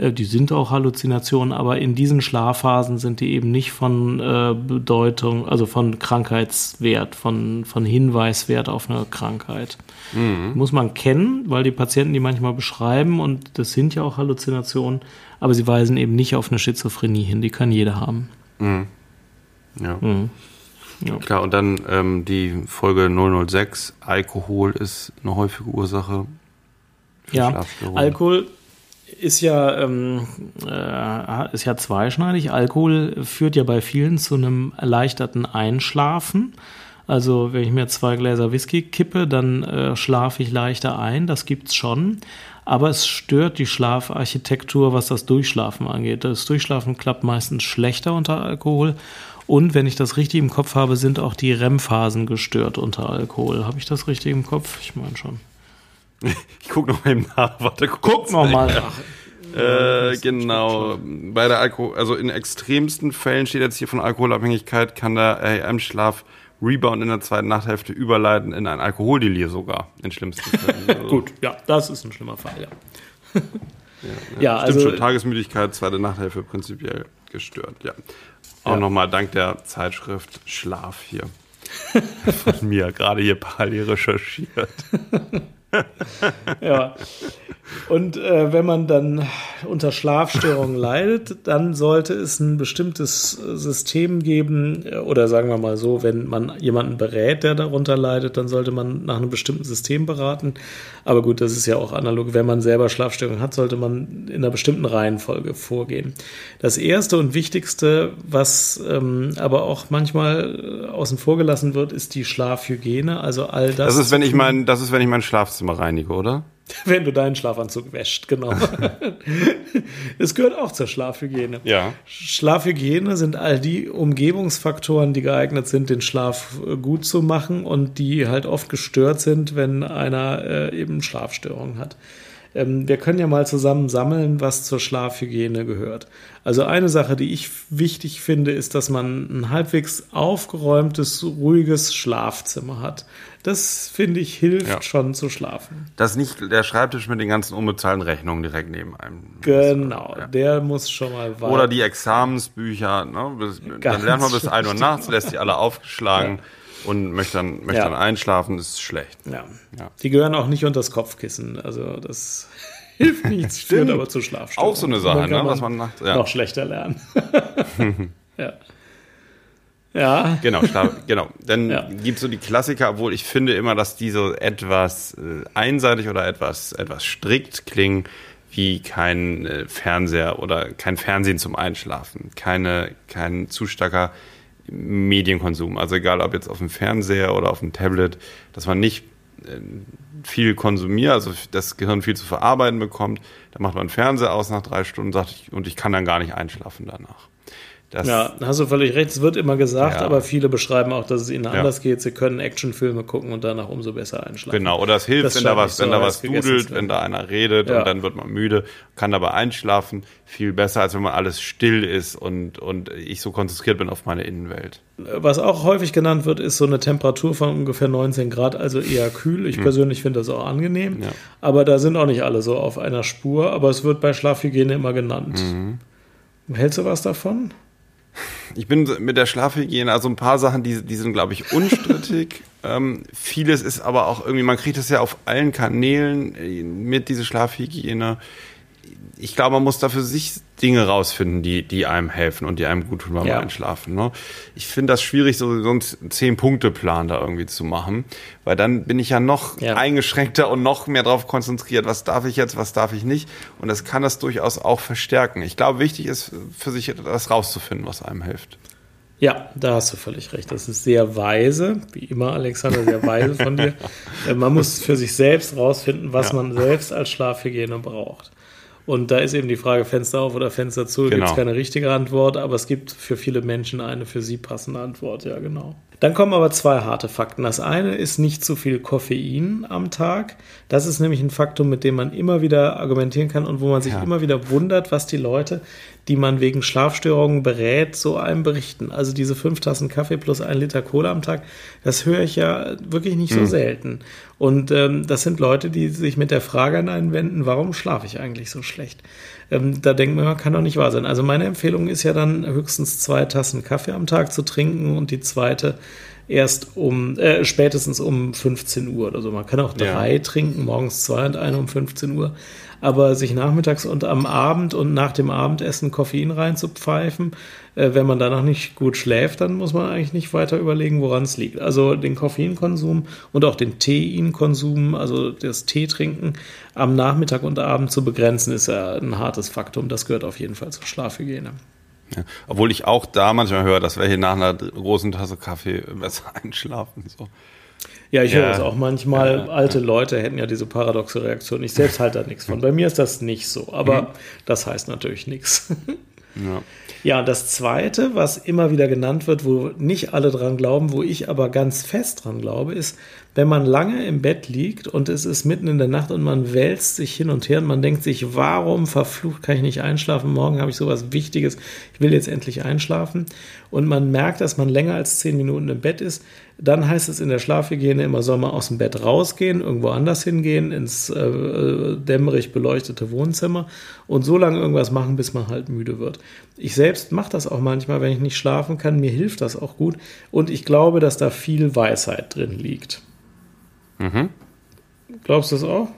die sind auch Halluzinationen, aber in diesen Schlafphasen sind die eben nicht von äh, Bedeutung, also von Krankheitswert, von, von Hinweiswert auf eine Krankheit. Mhm. Muss man kennen, weil die Patienten die manchmal beschreiben und das sind ja auch Halluzinationen, aber sie weisen eben nicht auf eine Schizophrenie hin, die kann jeder haben. Mhm. Ja. Mhm. Ja. Klar, und dann ähm, die Folge 006, Alkohol ist eine häufige Ursache. Für ja, Alkohol ist ja, ähm, äh, ist ja zweischneidig. Alkohol führt ja bei vielen zu einem erleichterten Einschlafen. Also wenn ich mir zwei Gläser Whisky kippe, dann äh, schlafe ich leichter ein. Das gibt's schon. Aber es stört die Schlafarchitektur, was das Durchschlafen angeht. Das Durchschlafen klappt meistens schlechter unter Alkohol. Und wenn ich das richtig im Kopf habe, sind auch die REM-Phasen gestört unter Alkohol. Habe ich das richtig im Kopf? Ich meine schon. Ich gucke noch mal eben nach. Warte, guck noch mal nach. Äh, genau. Bei der Alkohol, also in extremsten Fällen steht jetzt hier von Alkoholabhängigkeit, kann der REM-Schlaf Rebound in der zweiten Nachthälfte überleiten in ein Alkoholdelir sogar, in schlimmsten Fällen. Also Gut, ja, das ist ein schlimmer Fall, ja. ja, ja, ja also schon Tagesmüdigkeit, zweite Nachthälfte prinzipiell gestört, ja. Auch ja. nochmal dank der Zeitschrift Schlaf hier. Von mir, gerade hier parallel recherchiert. ja. Und äh, wenn man dann unter Schlafstörungen leidet, dann sollte es ein bestimmtes System geben, äh, oder sagen wir mal so, wenn man jemanden berät, der darunter leidet, dann sollte man nach einem bestimmten System beraten. Aber gut, das ist ja auch analog. Wenn man selber Schlafstörungen hat, sollte man in einer bestimmten Reihenfolge vorgehen. Das erste und wichtigste, was ähm, aber auch manchmal außen vor gelassen wird, ist die Schlafhygiene. Also all das. Das ist, wenn ich mein, das ist, wenn ich mein Schlafzimmer reinige, oder? Wenn du deinen Schlafanzug wäscht, genau. Es gehört auch zur Schlafhygiene. Ja. Schlafhygiene sind all die Umgebungsfaktoren, die geeignet sind, den Schlaf äh, gut zu machen und die halt oft gestört sind, wenn einer äh, eben Schlafstörungen hat. Ähm, wir können ja mal zusammen sammeln, was zur Schlafhygiene gehört. Also eine Sache, die ich wichtig finde, ist, dass man ein halbwegs aufgeräumtes, ruhiges Schlafzimmer hat. Das finde ich hilft Ja. schon zu schlafen. Das ist nicht der Schreibtisch mit den ganzen unbezahlten Rechnungen direkt neben einem. Genau, Ja. der muss schon mal weit- Oder die Examensbücher, ne? bis, dann lernt man bis schlecht. 1 Uhr nachts, lässt die alle aufgeschlagen und möchte dann, möchte Ja. dann einschlafen, ist schlecht. Ja. Ja. Die gehören auch nicht unter das Kopfkissen. Also das hilft nichts, führt aber zu Schlafstörungen. Auch so eine Sache, ne, was man nachts- ja. noch schlechter lernen. ja. Ja. Genau, genau. Dann Ja. gibt's so die Klassiker, obwohl ich finde immer, dass die so etwas äh, einseitig oder etwas, etwas strikt klingen, wie kein äh, Fernseher oder kein Fernsehen zum Einschlafen, keine, kein zu starker Medienkonsum. Also egal, ob jetzt auf dem Fernseher oder auf dem Tablet, dass man nicht äh, viel konsumiert, also das Gehirn viel zu verarbeiten bekommt. Da macht man Fernseher aus nach drei Stunden sagt ich, und ich kann dann gar nicht einschlafen danach. Das, Ja, da hast du völlig recht. Es wird immer gesagt, Ja. aber viele beschreiben auch, dass es ihnen Ja. anders geht. Sie können Actionfilme gucken und danach umso besser einschlafen. Genau, oder es hilft, Das wenn da was, so wenn da was dudelt, wenn da einer redet Ja. und dann wird man müde, kann dabei einschlafen. Viel besser, als wenn man alles still ist und, und ich so konzentriert bin auf meine Innenwelt. Was auch häufig genannt wird, ist so eine Temperatur von ungefähr 19 Grad, also eher kühl. Ich persönlich finde das auch angenehm. Hm. Aber da sind auch nicht alle so auf einer Spur. Aber es wird bei Schlafhygiene immer genannt. Mhm. Hältst du was davon? Ich bin mit der Schlafhygiene, also ein paar Sachen, die, die sind, glaube ich, unstrittig. ähm, vieles ist aber auch irgendwie, man kriegt es ja auf allen Kanälen äh, mit, diese Schlafhygiene. Ich glaube, man muss da für sich Dinge rausfinden, die, die einem helfen und die einem gut tun beim Ja. Einschlafen. Ne? Ich finde das schwierig, so, so einen Zehn-Punkte-Plan da irgendwie zu machen, weil dann bin ich ja noch Ja. eingeschränkter und noch mehr darauf konzentriert, was darf ich jetzt, was darf ich nicht. Und das kann das durchaus auch verstärken. Ich glaube, wichtig ist für sich das rauszufinden, was einem hilft. Ja, da hast du völlig recht. Das ist sehr weise, wie immer, Alexander, sehr weise von dir. Man muss für sich selbst rausfinden, was Ja. man selbst als Schlafhygiene braucht. Und da ist eben die Frage, Fenster auf oder Fenster zu, gibt Genau. es keine richtige Antwort, aber es gibt für viele Menschen eine für sie passende Antwort, ja genau. Dann kommen aber zwei harte Fakten. Das eine ist nicht zu viel Koffein am Tag. Das ist nämlich ein Faktum, mit dem man immer wieder argumentieren kann und wo man sich Ja. immer wieder wundert, was die Leute, die man wegen Schlafstörungen berät, so einem berichten. Also diese fünf Tassen Kaffee plus ein Liter Cola am Tag, das höre ich ja wirklich nicht so selten. Und ähm, das sind Leute, die sich mit der Frage an einen wenden, warum schlafe ich eigentlich so schlecht? Ähm, da denkt man, kann doch nicht wahr sein. Also meine Empfehlung ist ja dann höchstens zwei Tassen Kaffee am Tag zu trinken und die zweite erst um, äh, spätestens um 15 Uhr oder so. Man kann auch Ja. drei trinken, morgens zwei und eine um 15 Uhr. Aber sich nachmittags und am Abend und nach dem Abendessen Koffein reinzupfeifen, äh, wenn man danach nicht gut schläft, dann muss man eigentlich nicht weiter überlegen, woran es liegt. Also den Koffeinkonsum und auch den Teinkonsum, also das Teetrinken am Nachmittag und Abend zu begrenzen, ist ja ein hartes Faktum. Das gehört auf jeden Fall zur Schlafhygiene. Ja. Obwohl ich auch da manchmal höre, dass welche nach einer großen Tasse Kaffee besser einschlafen. So. Ja, ich Ja. höre das auch manchmal. Ja, Alte Leute hätten ja diese paradoxe Reaktion. Ich selbst halte da nichts von. Bei mir ist das nicht so, aber das heißt natürlich nichts. Ja. Ja, das Zweite, was immer wieder genannt wird, wo nicht alle dran glauben, wo ich aber ganz fest dran glaube, ist, wenn man lange im Bett liegt und es ist mitten in der Nacht und man wälzt sich hin und her und man denkt sich, warum verflucht kann ich nicht einschlafen? Morgen habe ich sowas Wichtiges. Ich will jetzt endlich einschlafen. Und man merkt, dass man länger als zehn Minuten im Bett ist. Dann heißt es in der Schlafhygiene immer, soll man aus dem Bett rausgehen, irgendwo anders hingehen, ins äh, dämmerig beleuchtete Wohnzimmer und so lange irgendwas machen, bis man halt müde wird. Ich selbst mache das auch manchmal, wenn ich nicht schlafen kann. Mir hilft das auch gut. Und ich glaube, dass da viel Weisheit drin liegt. Mhm. Glaubst du das auch?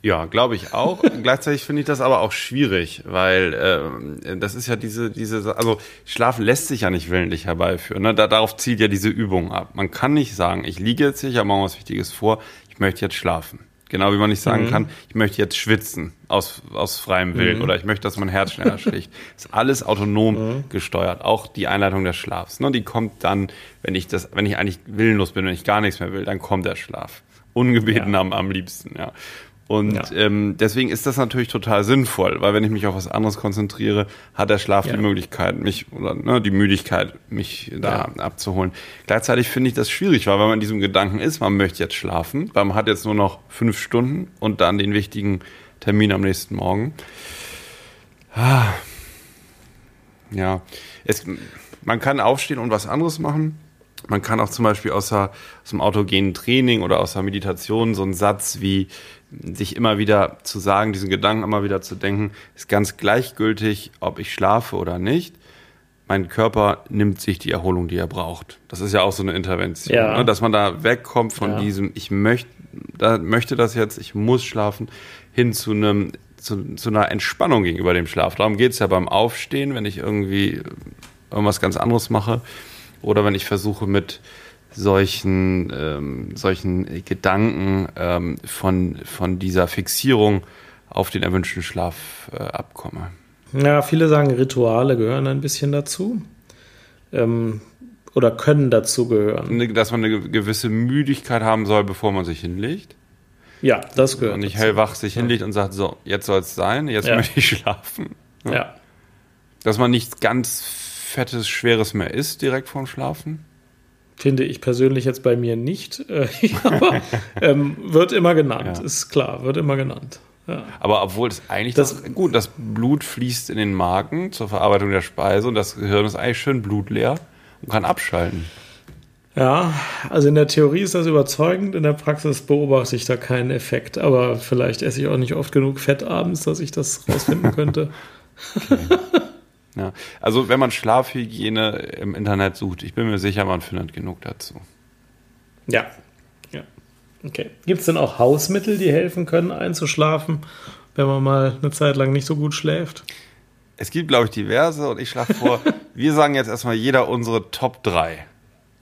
Ja, glaube ich auch. Gleichzeitig finde ich das aber auch schwierig, weil äh, das ist ja diese, diese, also Schlafen lässt sich ja nicht willentlich herbeiführen. Ne? Da, darauf zielt ja diese Übung ab. Man kann nicht sagen, ich liege jetzt hier, ich habe mal was Wichtiges vor, ich möchte jetzt schlafen. Genau wie man nicht sagen mhm. kann, ich möchte jetzt schwitzen aus, aus freiem Willen mhm. oder ich möchte, dass mein Herz schneller schlägt. ist alles autonom mhm. gesteuert. Auch die Einleitung des Schlafs. Ne? Die kommt dann, wenn ich das, wenn ich eigentlich willenlos bin, wenn ich gar nichts mehr will, dann kommt der Schlaf. Ungebeten ja. am, am liebsten, ja. Und ja. ähm, deswegen ist das natürlich total sinnvoll, weil wenn ich mich auf was anderes konzentriere, hat der Schlaf ja. die Möglichkeit, mich oder ne, die Müdigkeit, mich da ja. abzuholen. Gleichzeitig finde ich das schwierig, weil wenn man in diesem Gedanken ist, man möchte jetzt schlafen, weil man hat jetzt nur noch fünf Stunden und dann den wichtigen Termin am nächsten Morgen. Ah. Ja, es, man kann aufstehen und was anderes machen. Man kann auch zum Beispiel aus, der, aus dem autogenen Training oder aus der Meditation so einen Satz wie sich immer wieder zu sagen, diesen Gedanken immer wieder zu denken, ist ganz gleichgültig, ob ich schlafe oder nicht. Mein Körper nimmt sich die Erholung, die er braucht. Das ist ja auch so eine Intervention, ja. ne? dass man da wegkommt von ja. diesem, ich möchte, da möchte das jetzt, ich muss schlafen, hin zu einem zu, zu einer Entspannung gegenüber dem Schlaf. Darum geht es ja beim Aufstehen, wenn ich irgendwie irgendwas ganz anderes mache oder wenn ich versuche mit solchen, ähm, solchen Gedanken ähm, von, von dieser Fixierung auf den erwünschten Schlaf äh, abkomme. Ja, viele sagen, Rituale gehören ein bisschen dazu. Ähm, oder können dazu gehören. Ne, dass man eine gewisse Müdigkeit haben soll, bevor man sich hinlegt. Ja, das gehört. Und nicht dazu. hellwach sich hinlegt und sagt, so, jetzt soll es sein, jetzt ja. möchte ich schlafen. Ja. ja. Dass man nichts ganz fettes, schweres mehr isst direkt vorm Schlafen. Finde ich persönlich jetzt bei mir nicht, äh, aber ähm, wird immer genannt, ja. ist klar, wird immer genannt. Ja. Aber obwohl es eigentlich das, das, gut, das Blut fließt in den Magen zur Verarbeitung der Speise und das Gehirn ist eigentlich schön blutleer und kann abschalten. Ja, also in der Theorie ist das überzeugend, in der Praxis beobachte ich da keinen Effekt, aber vielleicht esse ich auch nicht oft genug Fett abends, dass ich das rausfinden könnte. Okay. Ja. Also wenn man Schlafhygiene im Internet sucht, ich bin mir sicher, man findet genug dazu. Ja. ja. Okay. Gibt es denn auch Hausmittel, die helfen können, einzuschlafen, wenn man mal eine Zeit lang nicht so gut schläft? Es gibt, glaube ich, diverse und ich schlafe vor, wir sagen jetzt erstmal jeder unsere Top 3,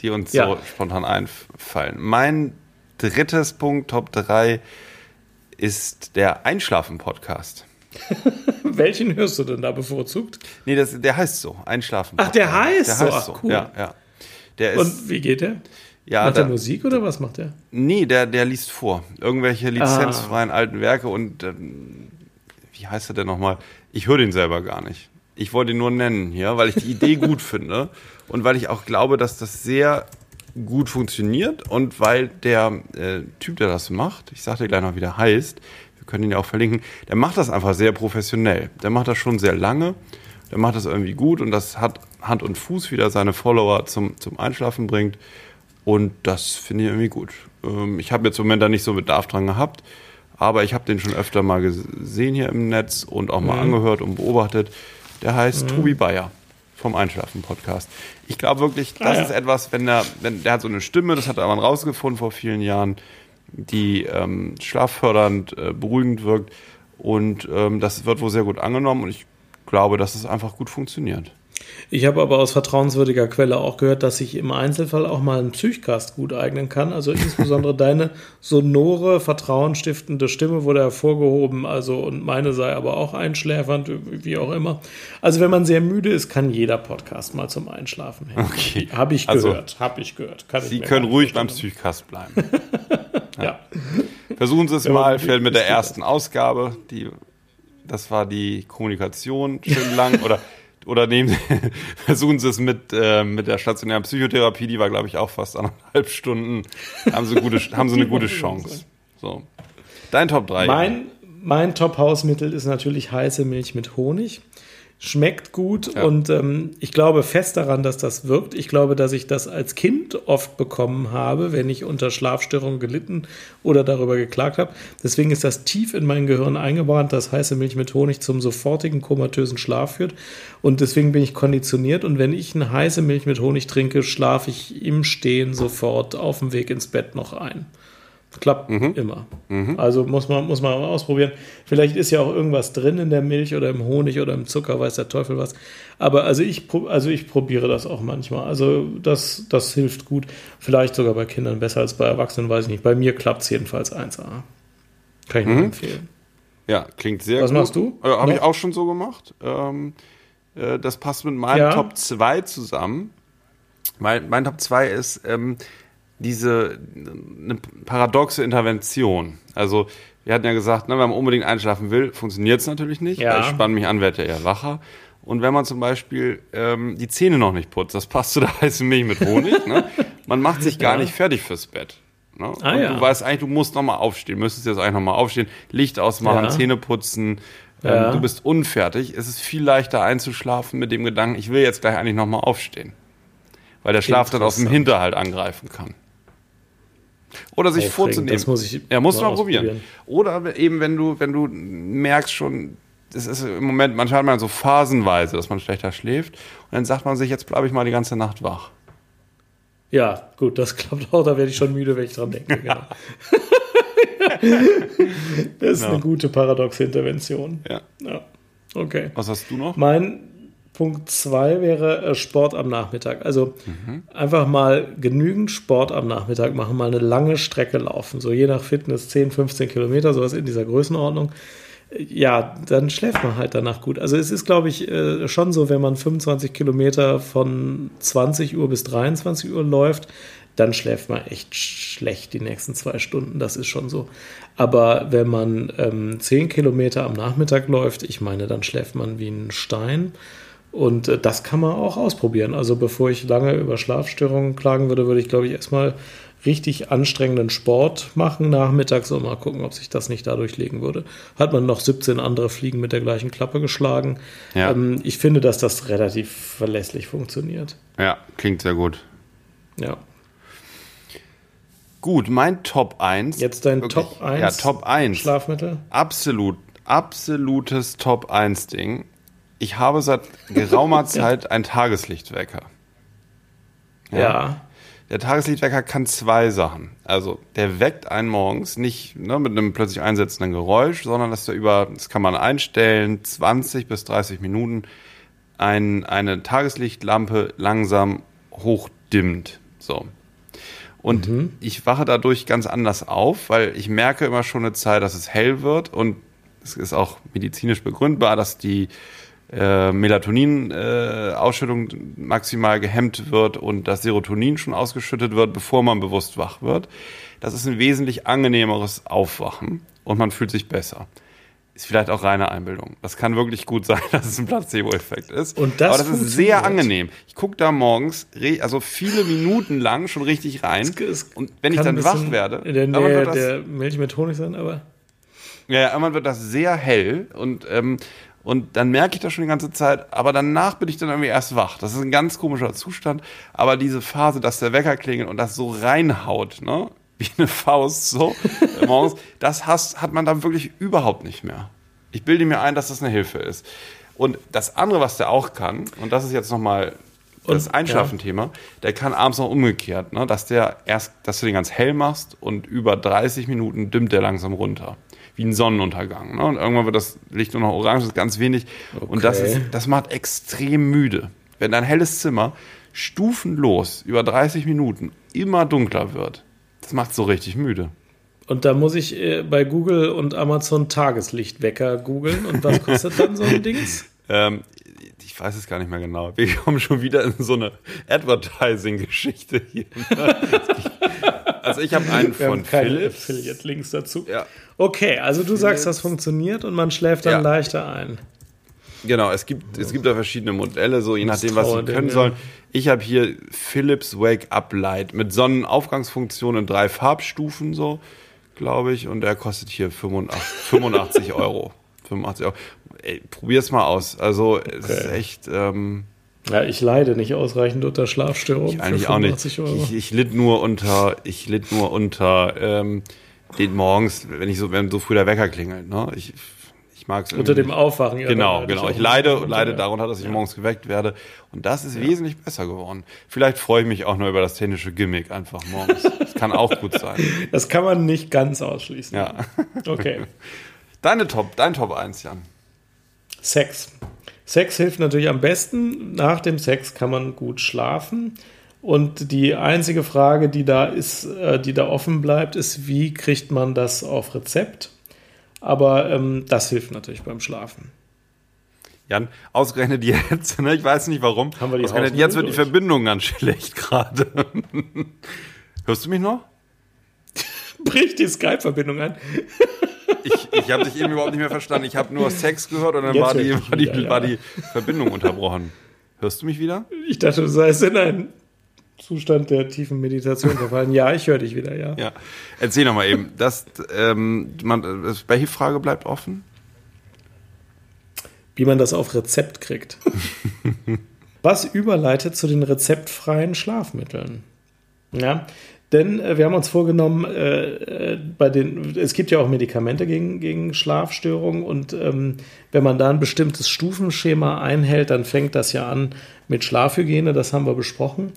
die uns ja. so spontan einfallen. Mein drittes Punkt, Top 3, ist der Einschlafen-Podcast. Welchen hörst du denn da bevorzugt? Nee, das, der heißt so, Einschlafen. Ach, der heißt, der so. heißt so. Cool. Ja, ja. Der ist, Und wie geht der? Ja, macht er Musik oder was macht er? Nee, der, der liest vor. Irgendwelche lizenzfreien ah. alten Werke und ähm, wie heißt er denn nochmal? Ich höre den selber gar nicht. Ich wollte ihn nur nennen hier, weil ich die Idee gut finde und weil ich auch glaube, dass das sehr gut funktioniert und weil der äh, Typ, der das macht, ich sag dir gleich noch, wie der heißt, wir können ihn ja auch verlinken, der macht das einfach sehr professionell. Der macht das schon sehr lange, der macht das irgendwie gut und das hat Hand und Fuß, wie er seine Follower zum, zum Einschlafen bringt. Und das finde ich irgendwie gut. Ähm, ich habe jetzt im Moment da nicht so Bedarf dran gehabt, aber ich habe den schon öfter mal gesehen hier im Netz und auch mal mhm. angehört und beobachtet. Der heißt mhm. Tobi Bayer vom Einschlafen-Podcast. Ich glaube wirklich, das ah, ja. ist etwas, wenn der, wenn der hat so eine Stimme, das hat er aber rausgefunden vor vielen Jahren, die ähm, schlaffördernd, äh, beruhigend wirkt. Und ähm, das wird wohl sehr gut angenommen und ich glaube, dass es einfach gut funktioniert. Ich habe aber aus vertrauenswürdiger Quelle auch gehört, dass sich im Einzelfall auch mal ein Psychcast gut eignen kann. Also insbesondere deine sonore, vertrauensstiftende Stimme wurde hervorgehoben. Also und meine sei aber auch einschläfernd, wie auch immer. Also wenn man sehr müde ist, kann jeder Podcast mal zum Einschlafen helfen. Okay. Habe ich also, gehört. Habe ich gehört. Kann Sie können ruhig beim Psychcast bleiben. ja. Versuchen Sie es mal, vielleicht mit der ersten Ausgabe. Die, das war die Kommunikation schön lang oder oder nehmen, versuchen Sie es mit, äh, mit der stationären Psychotherapie, die war, glaube ich, auch fast anderthalb Stunden. Haben Sie, gute, haben Sie eine gute Chance. So. Dein Top 3. Mein, mein Top-Hausmittel ist natürlich heiße Milch mit Honig schmeckt gut ja. und ähm, ich glaube fest daran, dass das wirkt. Ich glaube, dass ich das als Kind oft bekommen habe, wenn ich unter Schlafstörungen gelitten oder darüber geklagt habe. Deswegen ist das tief in mein Gehirn eingebrannt, dass heiße Milch mit Honig zum sofortigen komatösen Schlaf führt und deswegen bin ich konditioniert und wenn ich eine heiße Milch mit Honig trinke, schlafe ich im Stehen sofort auf dem Weg ins Bett noch ein. Klappt immer. Also muss man, muss man ausprobieren. Vielleicht ist ja auch irgendwas drin in der Milch oder im Honig oder im Zucker, weiß der Teufel was. Aber also ich, also ich probiere das auch manchmal. Also das, das hilft gut. Vielleicht sogar bei Kindern besser als bei Erwachsenen, weiß ich nicht. Bei mir klappt es jedenfalls 1A. Kann ich nur empfehlen. Ja, klingt sehr Was gut. machst du? Äh, Habe ich auch schon so gemacht. Ähm, äh, das passt mit meinem Ja. Top 2 zusammen. Mein, mein Top 2 ist ähm, diese eine paradoxe Intervention. Also, wir hatten ja gesagt, ne, wenn man unbedingt einschlafen will, funktioniert es natürlich nicht, Ja. ich spanne mich an, werde ja eher wacher. Und wenn man zum Beispiel ähm, die Zähne noch nicht putzt, das passt zu der heißen Milch mit Honig, ne? man macht sich gar Ja. nicht fertig fürs Bett. Ne? Ah, und ja. du weißt eigentlich, du musst nochmal aufstehen, müsstest jetzt eigentlich nochmal aufstehen, Licht ausmachen, Ja. Zähne putzen, ähm, du bist unfertig. Es ist viel leichter einzuschlafen mit dem Gedanken, ich will jetzt gleich eigentlich nochmal aufstehen. Weil der Schlaf dann aus dem. Hinterhalt angreifen kann. Oder sich vorzunehmen. das muss ich ja, muss mal man probieren. Oder eben, wenn du, wenn du merkst schon, das ist im Moment, manchmal hat man so phasenweise, dass man schlechter schläft. Und dann sagt man sich, jetzt bleibe ich mal die ganze Nacht wach. Ja, gut, das klappt auch. Da werde ich schon müde, wenn ich dran denke. Genau. das ist Genau. eine gute paradoxe Intervention. Ja. Ja. Okay. Was hast du noch? Mein Punkt 2 wäre äh, Sport am Nachmittag. Also Mhm. einfach mal genügend Sport am Nachmittag machen, mal eine lange Strecke laufen. So je nach Fitness 10, 15 Kilometer, sowas in dieser Größenordnung. Äh, Ja, dann schläft man halt danach gut. Also es ist, glaube ich, äh, schon so, wenn man 25 Kilometer von 20 Uhr bis 23 Uhr läuft, dann schläft man echt schlecht die nächsten zwei Stunden. Das ist schon so. Aber wenn man ähm, 10 Kilometer am Nachmittag läuft, ich meine, dann schläft man wie ein Stein. Und äh, das kann man auch ausprobieren. Also bevor ich lange über Schlafstörungen klagen würde, würde ich, glaube ich, erstmal richtig anstrengenden Sport machen nachmittags und mal gucken, ob sich das nicht dadurch legen würde. Hat man noch 17 andere Fliegen mit der gleichen Klappe geschlagen. Ja. Ähm, ich finde, dass das relativ verlässlich funktioniert. Ja, klingt sehr gut. Ja. Gut, mein Top 1. Jetzt dein Wirklich. Top 1 Ja, Top 1. Schlafmittel. Absolut, absolutes Top 1 Ding. Ich habe seit geraumer Zeit einen Tageslichtwecker. Ja. Der Tageslichtwecker kann zwei Sachen. Also, der weckt einen morgens nicht ne, mit einem plötzlich einsetzenden Geräusch, sondern dass der über, das kann man einstellen, 20 bis 30 Minuten ein, eine Tageslichtlampe langsam hochdimmt. So. Und ich wache dadurch ganz anders auf, weil ich merke immer schon eine Zeit, dass es hell wird und es ist auch medizinisch begründbar, dass die äh, Melatonin-Ausschüttung maximal gehemmt wird und das Serotonin schon ausgeschüttet wird, bevor man bewusst wach wird. Das ist ein wesentlich angenehmeres Aufwachen und man fühlt sich besser. Ist vielleicht auch reine Einbildung. Das kann wirklich gut sein, dass es ein Placebo-Effekt ist. Und das Aber das ist sehr angenehm. Ich gucke da morgens, also viele Minuten lang schon richtig rein. Und wenn ich dann wach werde, In der Nähe wird das- der Milch mit Honig sein, aber. ja, ja, irgendwann wird das sehr hell und, ähm, und dann merke ich das schon die ganze Zeit, aber danach bin ich dann irgendwie erst wach. Das ist ein ganz komischer Zustand, aber diese Phase, dass der Wecker klingelt und das so reinhaut, ne, wie eine Faust so äh, morgens, das hast, hat man dann wirklich überhaupt nicht mehr. Ich bilde mir ein, dass das eine Hilfe ist. Und das andere, was der auch kann, und das ist jetzt nochmal das Einschlafenthema, der kann abends noch umgekehrt, ne? dass der erst, dass du den ganz hell machst und über 30 Minuten dimmt der langsam runter. Wie ein Sonnenuntergang. Ne? Und irgendwann wird das Licht nur noch orange, das ist ganz wenig. Und das, Okay. ist, das macht extrem müde. Wenn dein helles Zimmer stufenlos über 30 Minuten immer dunkler wird, das macht so richtig müde. Und da muss ich äh, bei Google und Amazon Tageslichtwecker googeln. Und was kostet dann so ein Dings? Ähm, ich weiß es gar nicht mehr genau. Wir kommen schon wieder in so eine Advertising-Geschichte hier. also ich habe einen Wir von keine Philips. Affiliate-Links dazu. Ja. Okay, also du sagst, das funktioniert und man schläft dann Ja. leichter ein. Genau, es gibt, es gibt da verschiedene Modelle, so je nachdem, was sie können sollen. Ich habe hier Philips Wake Up Light mit Sonnenaufgangsfunktion in drei Farbstufen, so, glaube ich. Und der kostet hier 85, 85 Euro. 85 Euro. Ey, probier's mal aus. Also, es ist Okay. echt, ähm, Ja, ich leide nicht ausreichend unter Schlafstörungen. eigentlich für auch nicht. 85 Euro. Ich, ich litt nur unter, ich litt nur unter, ähm, den morgens, wenn ich so, wenn so früh der Wecker klingelt, ne? Ich, ich mag's unter irgendwie dem Aufwachen. Ja, Genau, ich genau. Ich leide, unter, leide ja. darunter, dass ich morgens geweckt werde. Und das ist wesentlich besser geworden. Vielleicht freue ich mich auch nur über das technische Gimmick einfach morgens. Das kann auch gut sein. Das kann man nicht ganz ausschließen. Ja. Okay. Deine Top, dein Top 1, Jan. Sex. Sex hilft natürlich am besten. Nach dem Sex kann man gut schlafen. Und die einzige Frage, die da ist, äh, die da offen bleibt, ist, wie kriegt man das auf Rezept? Aber ähm, das hilft natürlich beim Schlafen. Jan, ausgerechnet jetzt, ne? ich weiß nicht warum. Haben wir die ausgerechnet jetzt wird die durch? Verbindung ganz schlecht gerade. Hörst du mich noch? Bricht die Skype-Verbindung an. Ich, ich habe dich eben überhaupt nicht mehr verstanden. Ich habe nur Sex gehört und dann war die, war, die, wieder, ja. war die Verbindung unterbrochen. Hörst du mich wieder? Ich dachte, du seist in einen Zustand der tiefen Meditation verfallen. Ja, ich höre dich wieder, ja. Ja. Erzähl noch mal eben. Das, ähm, man, welche Frage bleibt offen? Wie man das auf Rezept kriegt. Was überleitet zu den rezeptfreien Schlafmitteln. Ja, denn äh, wir haben uns vorgenommen, äh, äh, bei den, es gibt ja auch Medikamente gegen, gegen Schlafstörungen und ähm, wenn man da ein bestimmtes Stufenschema einhält, dann fängt das ja an mit Schlafhygiene, das haben wir besprochen.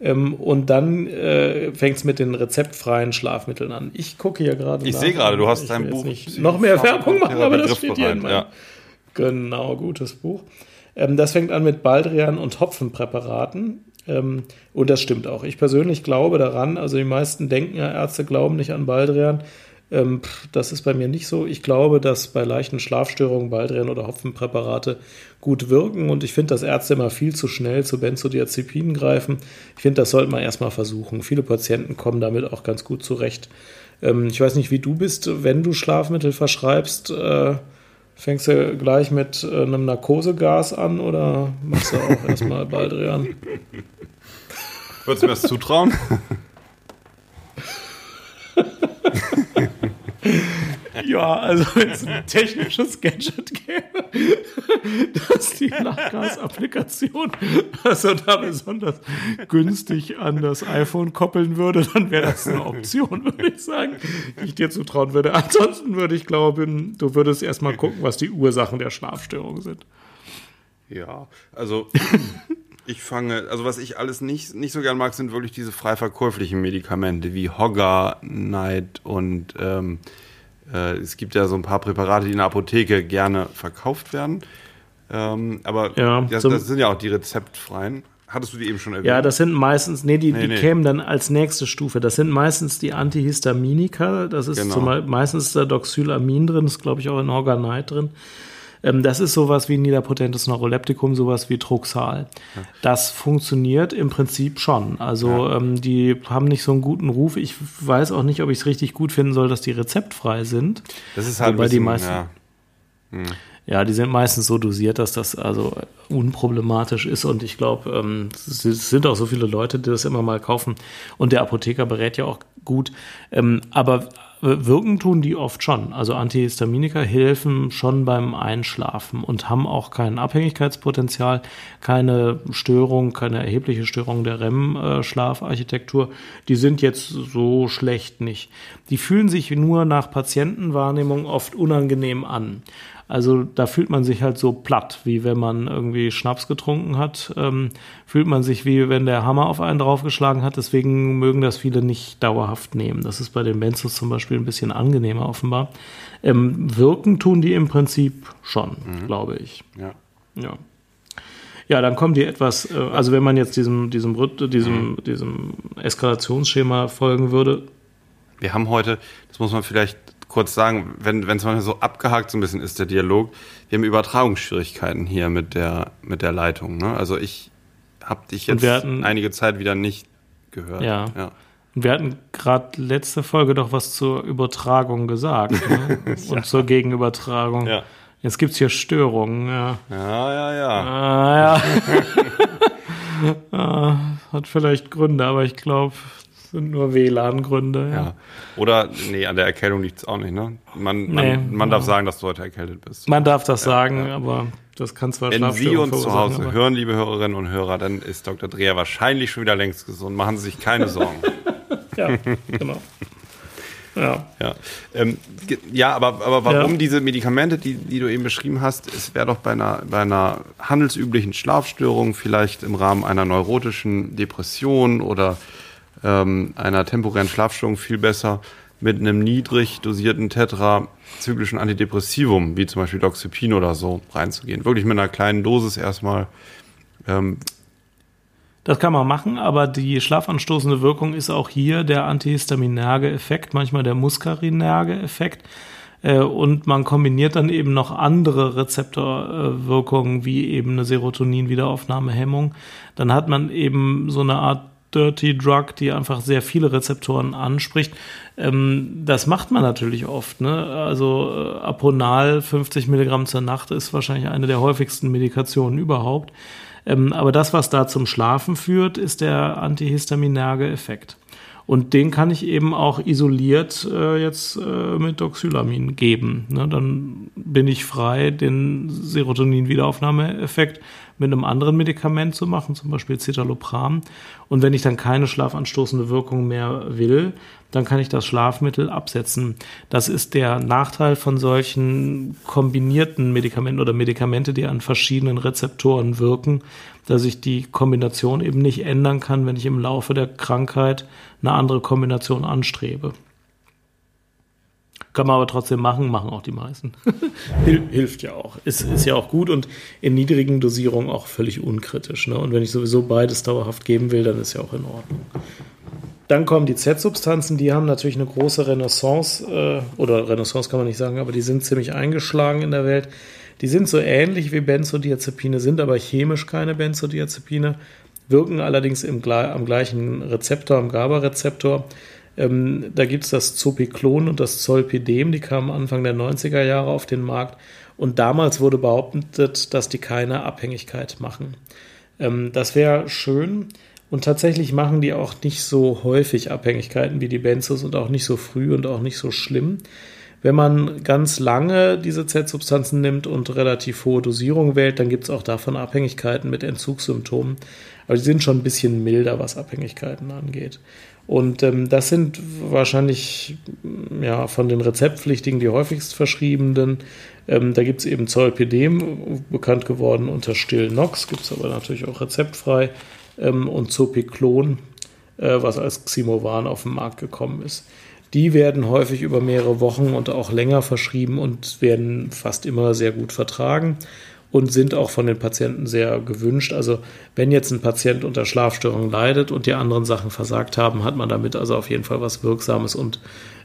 Ähm, und dann äh, fängt es mit den rezeptfreien Schlafmitteln an. Ich gucke hier gerade. Ich sehe gerade, du hast dein Buch Nicht noch mehr Werbung machen, aber das steht hier in meinem. Ja. Genau, gutes Buch. Ähm, das fängt an mit Baldrian und Hopfenpräparaten. Ähm, und das stimmt auch. Ich persönlich glaube daran, also die meisten denken ja, Ärzte glauben nicht an Baldrian. Ähm, das ist bei mir nicht so. Ich glaube, dass bei leichten Schlafstörungen Baldrian oder Hopfenpräparate gut wirken. Und ich finde, dass Ärzte immer viel zu schnell zu Benzodiazepinen greifen. Ich finde, das sollte man erstmal versuchen. Viele Patienten kommen damit auch ganz gut zurecht. Ähm, ich weiß nicht, wie du bist, wenn du Schlafmittel verschreibst. Fängst du gleich mit äh, einem Narkosegas an oder machst du auch erstmal Baldrian? Würdest du mir das zutrauen? Ja, also wenn es ein technisches Gadget gäbe, das die Lachgas-Applikation also da besonders günstig an das iPhone koppeln würde, dann wäre das eine Option, würde ich sagen, die ich dir zutrauen würde. Ansonsten würde ich glauben, du würdest erstmal gucken, was die Ursachen der Schlafstörung sind. Ja, also ich fange, also was ich alles nicht, nicht so gern mag, sind wirklich diese frei verkäuflichen Medikamente wie Hogger, Night und ähm, äh, es gibt ja so ein paar Präparate, die in der Apotheke gerne verkauft werden. Ähm, aber Ja, das, das sind ja auch die rezeptfreien. Hattest du die eben schon erwähnt? Ja, das sind meistens, nee, die, Nee, die nee. kämen dann als nächste Stufe. Das sind meistens die Antihistaminika. Das ist Genau. zum meistens ist da Doxylamin drin, ist glaube ich auch in Organite drin. Ähm, das ist sowas wie ein niederpotentes Neuroleptikum, sowas wie Truxal. Das funktioniert im Prinzip schon. Also ähm, die haben nicht so einen guten Ruf. Ich weiß auch nicht, ob ich es richtig gut finden soll, dass die rezeptfry sind. das ist halt wobei die meisten- ja, Ja, die sind meistens so dosiert, dass das also unproblematisch ist und ich glaube, ähm, es es sind auch so viele Leute, die das immer mal kaufen und der Apotheker berät ja auch gut. Ähm, aber wirken tun die oft schon. Also Antihistaminika helfen schon beim Einschlafen und haben auch kein Abhängigkeitspotenzial, keine Störung, keine erhebliche Störung der REM-Schlafarchitektur. Die sind jetzt so schlecht nicht. Die fühlen sich nur nach Patientenwahrnehmung oft unangenehm an. Also da fühlt man sich halt so platt, wie wenn man irgendwie Schnaps getrunken hat. Ähm, fühlt man sich wie wenn der Hammer auf einen draufgeschlagen hat. Deswegen mögen das viele nicht dauerhaft nehmen. Das ist bei den Benzos zum Beispiel ein bisschen angenehmer offenbar. Ähm, wirken tun die im Prinzip schon, glaube ich. ja. Ja. Ja, dann kommen die etwas, äh, also wenn man jetzt diesem, diesem, diesem, diesem Eskalationsschema folgen würde, Wir haben heute, das muss man vielleicht kurz sagen, wenn wenn es manchmal so abgehakt so ein bisschen ist, der Dialog, wir haben Übertragungsschwierigkeiten hier mit der, mit der Leitung. Ne? Also ich habe dich jetzt hatten- einige Zeit wieder nicht gehört. Ja. ja. Wir hatten gerade letzte Folge doch was zur Übertragung gesagt ne? und zur Gegenübertragung. Ja. Jetzt gibt's hier Störungen. Ja, Ja, ja, ja. ah, ja. ah, hat vielleicht Gründe, aber ich glaube, es sind nur WLAN-Gründe. Ja. ja. Oder, nee, an der Erkältung liegt es auch nicht, ne? Man, man, Nee. man darf sagen, dass du heute erkältet bist. Man darf das sagen, aber das kann zwar Wenn Sie uns zu Hause hören, liebe Hörerinnen und Hörer, dann ist Dr. Dreher wahrscheinlich schon wieder längst gesund. Machen Sie sich keine Sorgen. Ja, genau. Ja. Ja, ähm, ja aber, aber warum Ja. diese Medikamente, die, die du eben beschrieben hast, es wäre doch bei einer, bei einer handelsüblichen Schlafstörung, vielleicht im Rahmen einer neurotischen Depression oder ähm, einer temporären Schlafstörung viel besser mit einem niedrig dosierten tetrazyklischen Antidepressivum, wie zum Beispiel Doxepin oder so, reinzugehen. Wirklich mit einer kleinen Dosis erstmal. Ähm, das kann man machen, aber die schlafanstoßende Wirkung ist auch hier der antihistaminerge Effekt, manchmal der muskarinerge Effekt. Äh, und man kombiniert dann eben noch andere Rezeptorwirkungen, wie eben eine Serotonin-Wiederaufnahmehemmung. Dann hat man eben so eine Art Dirty Drug, die einfach sehr viele Rezeptoren anspricht. Ähm, das macht man natürlich oft. Ne? Also äh, Aponal 50 Milligramm zur Nacht ist wahrscheinlich eine der häufigsten Medikationen überhaupt. Ähm, aber das, was da zum Schlafen führt, ist der antihistaminerge Effekt. Und den kann ich eben auch isoliert äh, jetzt äh, mit Doxylamin geben. Ne? Dann bin ich frei, den Serotonin-Wiederaufnahmeeffekt mit einem anderen Medikament zu machen, zum Beispiel Citalopram. Und wenn ich dann keine schlafanstoßende Wirkung mehr will, dann kann ich das Schlafmittel absetzen. Das ist der Nachteil von solchen kombinierten Medikamenten oder Medikamente, die an verschiedenen Rezeptoren wirken, dass ich die Kombination eben nicht ändern kann, wenn ich im Laufe der Krankheit eine andere Kombination anstrebe. Kann man aber trotzdem machen, machen auch die meisten. Hilft ja auch. Ist, ist ja auch gut und in niedrigen Dosierungen auch völlig unkritisch. Ne? Und wenn ich sowieso beides dauerhaft geben will, dann ist ja auch in Ordnung. Dann kommen die Z-Substanzen, die haben natürlich eine große Renaissance, äh, oder Renaissance kann man nicht sagen, aber die sind ziemlich eingeschlagen in der Welt. Die sind so ähnlich wie Benzodiazepine, sind aber chemisch keine Benzodiazepine, wirken allerdings im, am gleichen Rezeptor, am GABA-Rezeptor. Ähm, da gibt es das Zopiklon und das Zolpidem, die kamen Anfang der 90er Jahre auf den Markt. Und damals wurde behauptet, dass die keine Abhängigkeit machen. Ähm, das wäre schön. Und tatsächlich machen die auch nicht so häufig Abhängigkeiten wie die Benzos und auch nicht so früh und auch nicht so schlimm. Wenn man ganz lange diese Z-Substanzen nimmt und relativ hohe Dosierung wählt, dann gibt es auch davon Abhängigkeiten mit Entzugssymptomen. Aber die sind schon ein bisschen milder, was Abhängigkeiten angeht. Und ähm, das sind wahrscheinlich ja, von den Rezeptpflichtigen die häufigst verschriebenen. Ähm, da gibt es eben Zolpidem, bekannt geworden unter Still-Nox, gibt es aber natürlich auch rezeptfrei. Ähm, und Zopiklon, äh, was als Ximovan auf den Markt gekommen ist. Die werden häufig über mehrere Wochen und auch länger verschrieben und werden fast immer sehr gut vertragen und sind auch von den Patienten sehr gewünscht. Also wenn jetzt ein Patient unter Schlafstörungen leidet und die anderen Sachen versagt haben, hat man damit also auf jeden Fall was Wirksames und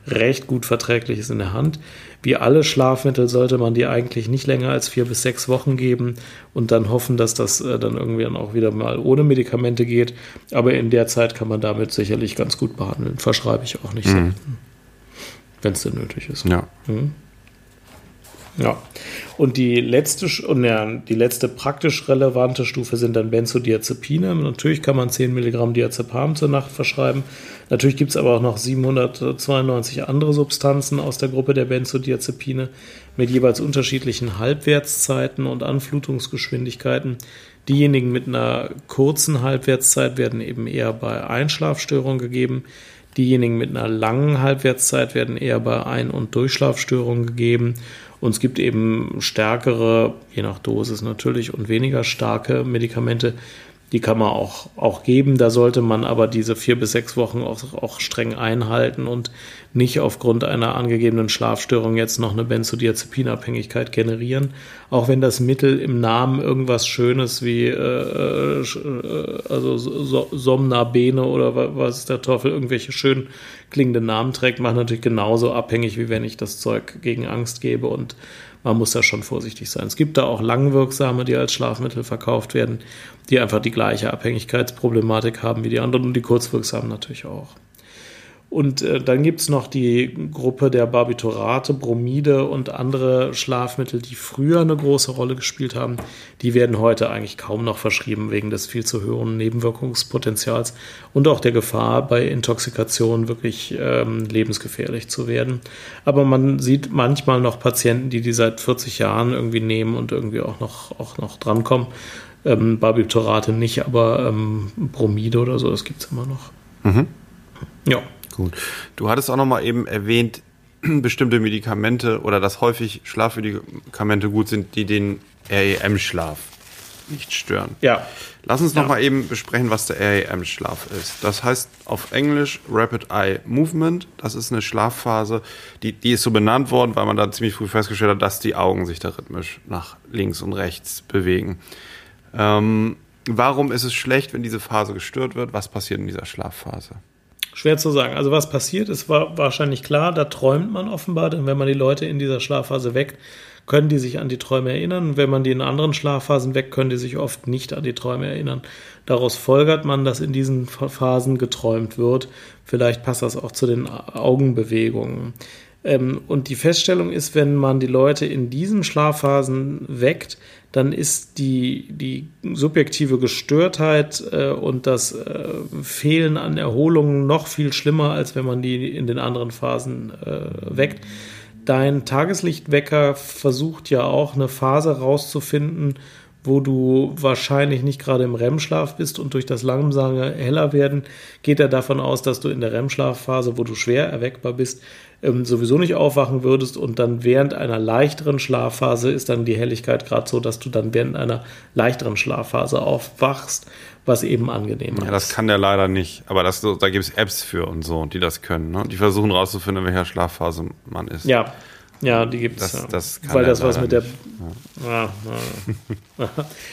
recht gut verträgliches in der Hand. Wie alle Schlafmittel sollte man die eigentlich nicht länger als vier bis sechs Wochen geben und dann hoffen, dass das äh, dann irgendwie dann auch wieder mal ohne Medikamente geht. Aber in der Zeit kann man damit sicherlich ganz gut behandeln. Verschreibe ich auch nicht mhm. selten. Wenn es denn nötig ist. Ja. Mhm. Ja. Und die letzte, und ja, die letzte praktisch relevante Stufe sind dann Benzodiazepine. Natürlich kann man 10 Milligramm Diazepam zur Nacht verschreiben. Natürlich gibt es aber auch noch 792 andere Substanzen aus der Gruppe der Benzodiazepine mit jeweils unterschiedlichen Halbwertszeiten und Anflutungsgeschwindigkeiten. Diejenigen mit einer kurzen Halbwertszeit werden eben eher bei Einschlafstörungen gegeben. Diejenigen mit einer langen Halbwertszeit werden eher bei Ein- und Durchschlafstörungen gegeben. Und es gibt eben stärkere, je nach Dosis natürlich, und weniger starke Medikamente, die kann man auch, auch geben. Da sollte man aber diese vier bis sechs Wochen auch, auch streng einhalten und nicht aufgrund einer angegebenen Schlafstörung jetzt noch eine Benzodiazepinabhängigkeit generieren. Auch wenn das Mittel im Namen irgendwas Schönes wie äh, äh, also so, Somnabene oder was der Teufel, irgendwelche schön klingenden Namen trägt, macht natürlich genauso abhängig, wie wenn ich das Zeug gegen Angst gebe und man muss da schon vorsichtig sein. Es gibt da auch langwirksame, die als Schlafmittel verkauft werden, die einfach die gleiche Abhängigkeitsproblematik haben wie die anderen und die kurzwirksamen natürlich auch. Und äh, dann gibt es noch die Gruppe der Barbiturate, Bromide und andere Schlafmittel, die früher eine große Rolle gespielt haben. Die werden heute eigentlich kaum noch verschrieben wegen des viel zu hohen Nebenwirkungspotenzials und auch der Gefahr, bei Intoxikation wirklich ähm, lebensgefährlich zu werden. Aber man sieht manchmal noch Patienten, die die seit 40 Jahren irgendwie nehmen und irgendwie auch noch, auch noch drankommen. Ähm, Barbiturate nicht, aber ähm, Bromide oder so, das gibt es immer noch. Mhm. Ja gut. Du hattest auch noch mal eben erwähnt, bestimmte Medikamente oder dass häufig Schlafmedikamente gut sind, die den REM-Schlaf nicht stören. Ja. Lass uns Ja. noch mal eben besprechen, was der REM-Schlaf ist. Das heißt auf Englisch Rapid Eye Movement. Das ist eine Schlafphase, die, die ist so benannt worden, weil man da ziemlich früh festgestellt hat, dass die Augen sich da rhythmisch nach links und rechts bewegen. Ähm, warum ist es schlecht, wenn diese Phase gestört wird? Was passiert in dieser Schlafphase? Schwer zu sagen. Also was passiert ist, wahrscheinlich klar, da träumt man offenbar, denn wenn man die Leute in dieser Schlafphase weckt, können die sich an die Träume erinnern. Wenn man die in anderen Schlafphasen weckt, können die sich oft nicht an die Träume erinnern. Daraus folgert man, dass in diesen Phasen geträumt wird. Vielleicht passt das auch zu den Augenbewegungen. Ähm, und die Feststellung ist, wenn man die Leute in diesen Schlafphasen weckt, dann ist die, die subjektive Gestörtheit äh, und das äh, Fehlen an Erholung noch viel schlimmer, als wenn man die in den anderen Phasen äh, weckt. Dein Tageslichtwecker versucht ja auch eine Phase rauszufinden, wo du wahrscheinlich nicht gerade im REM-Schlaf bist und durch das langsame heller werden geht er davon aus, dass du in der REM-Schlafphase, wo du schwer erweckbar bist, ähm, sowieso nicht aufwachen würdest und dann während einer leichteren Schlafphase ist dann die Helligkeit gerade so, dass du dann während einer leichteren Schlafphase aufwachst, was eben angenehmer Ja, das ist. kann der leider nicht. Aber das, da gibt es Apps für und so, die das können. Ne? Die versuchen rauszufinden, in welcher Schlafphase man ist. Ja, ja, die gibt es. Das- ja. das Weil das was mit der. Ja, ja.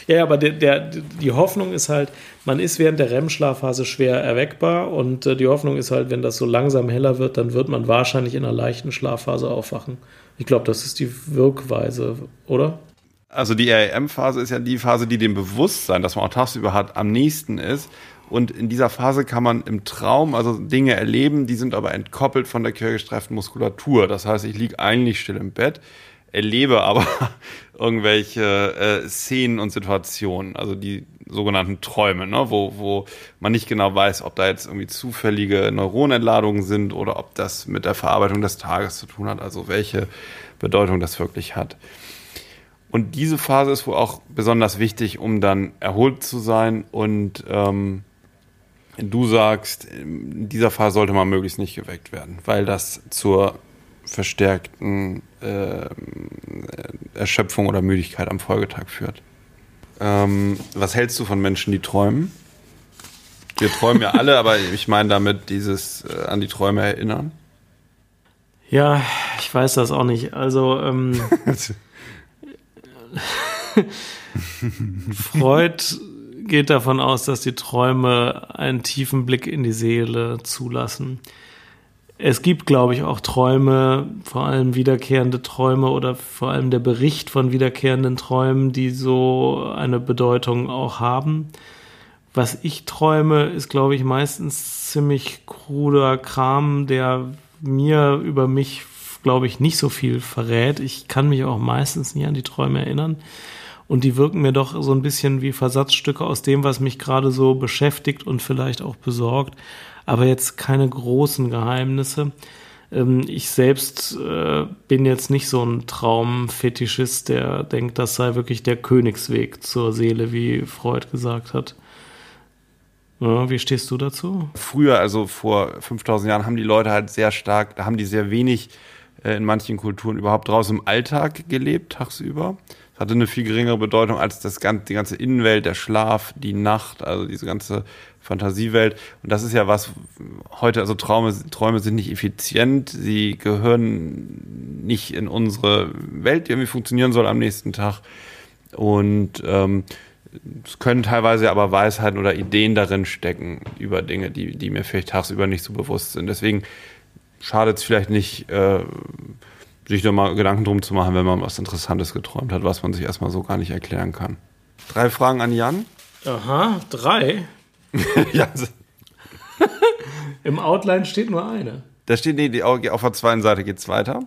ja, aber der, der, die Hoffnung ist halt, man ist während der REM-Schlafphase schwer erweckbar und äh, die Hoffnung ist halt, wenn das so langsam heller wird, dann wird man wahrscheinlich in einer leichten Schlafphase aufwachen. Ich glaube, das ist die Wirkweise, oder? Also die REM-Phase ist ja die Phase, die dem Bewusstsein, das man auch tagsüber hat, am nächsten ist. Und in dieser Phase kann man im Traum also Dinge erleben, die sind aber entkoppelt von der quergestreiften Muskulatur. Das heißt, ich liege eigentlich still im Bett, erlebe aber irgendwelche äh, Szenen und Situationen, also die sogenannten Träume, ne? wo, wo man nicht genau weiß, ob da jetzt irgendwie zufällige Neuronentladungen sind oder ob das mit der Verarbeitung des Tages zu tun hat, also welche Bedeutung das wirklich hat. Und diese Phase ist wohl auch besonders wichtig, um dann erholt zu sein. Und ähm, du sagst, in dieser Phase sollte man möglichst nicht geweckt werden, weil das zur verstärkten äh, Erschöpfung oder Müdigkeit am Folgetag führt. Ähm, was hältst du von Menschen, die träumen? Wir träumen ja alle, aber ich meine damit dieses äh, an die Träume erinnern. Ja, ich weiß das auch nicht. Also, ähm, Freud geht davon aus, dass die Träume einen tiefen Blick in die Seele zulassen. Es gibt, glaube ich, auch Träume, vor allem wiederkehrende Träume oder vor allem der Bericht von wiederkehrenden Träumen, die so eine Bedeutung auch haben. Was ich träume, ist, glaube ich, meistens ziemlich kruder Kram, der mir über mich, glaube ich, nicht so viel verrät. Ich kann mich auch meistens nie an die Träume erinnern. Und die wirken mir doch so ein bisschen wie Versatzstücke aus dem, was mich gerade so beschäftigt und vielleicht auch besorgt. Aber jetzt keine großen Geheimnisse. Ähm, ich selbst äh, bin jetzt nicht so ein Traumfetischist, der denkt, das sei wirklich der Königsweg zur Seele, wie Freud gesagt hat. Ja, wie stehst du dazu? früher, also vor 5000 Jahren, haben die Leute halt sehr stark, da haben die sehr wenig äh, in manchen Kulturen überhaupt draußen im Alltag gelebt, tagsüber. Das hatte eine viel geringere Bedeutung als das ganze, die ganze Innenwelt, der Schlaf, die Nacht, also diese ganze Fantasiewelt. Und das ist ja was heute, also Träume, Träume sind nicht effizient, sie gehören nicht in unsere Welt, die irgendwie funktionieren soll am nächsten Tag. Und ähm, es können teilweise aber Weisheiten oder Ideen darin stecken über Dinge, die, die mir vielleicht tagsüber nicht so bewusst sind. Deswegen schadet es vielleicht nicht, äh, sich da mal Gedanken drum zu machen, wenn man was Interessantes geträumt hat, was man sich erstmal so gar nicht erklären kann. Drei Fragen an Jan. Aha, drei. ja, Im Outline steht nur eine. da steht, nee, die, auf der zweiten Seite geht's weiter.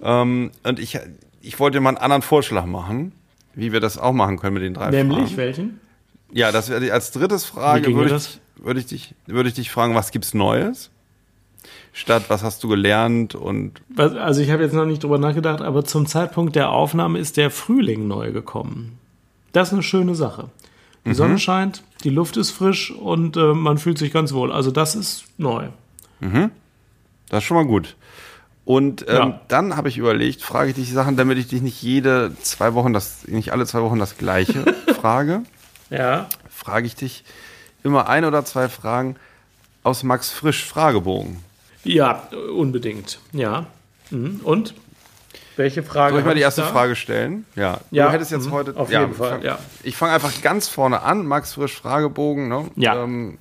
Ähm, und ich, ich wollte dir mal einen anderen Vorschlag machen, wie wir das auch machen können mit den drei Nämlich Fragen. welchen? Ja, das wäre die- als drittes Frage würde das? ich, würde ich dich, würde ich dich fragen, was gibt's Neues? Statt was hast du gelernt und Also ich habe jetzt noch nicht drüber nachgedacht, aber zum Zeitpunkt der Aufnahme ist der Frühling neu gekommen. Das ist eine schöne Sache. Die Sonne scheint, die Luft ist frisch und äh, man fühlt sich ganz wohl. Also das ist neu. das ist schon mal gut. Und ähm, ja. dann habe ich überlegt, frage ich dich Sachen, damit ich dich nicht jede zwei Wochen das, nicht alle zwei Wochen das gleiche frage. Ja. Frage ich dich immer ein oder zwei Fragen aus Max Frisch Fragebogen. Ja, unbedingt. Ja. Mhm. Und? Welche Frage? Soll ich mal die erste da? Frage stellen? Ja. ja. Du hättest jetzt mhm. heute. Auf ja, jeden Fall, fang, ja. Ich fange einfach ganz vorne an. Max Frisch Fragebogen. Ne? Ja. Ähm,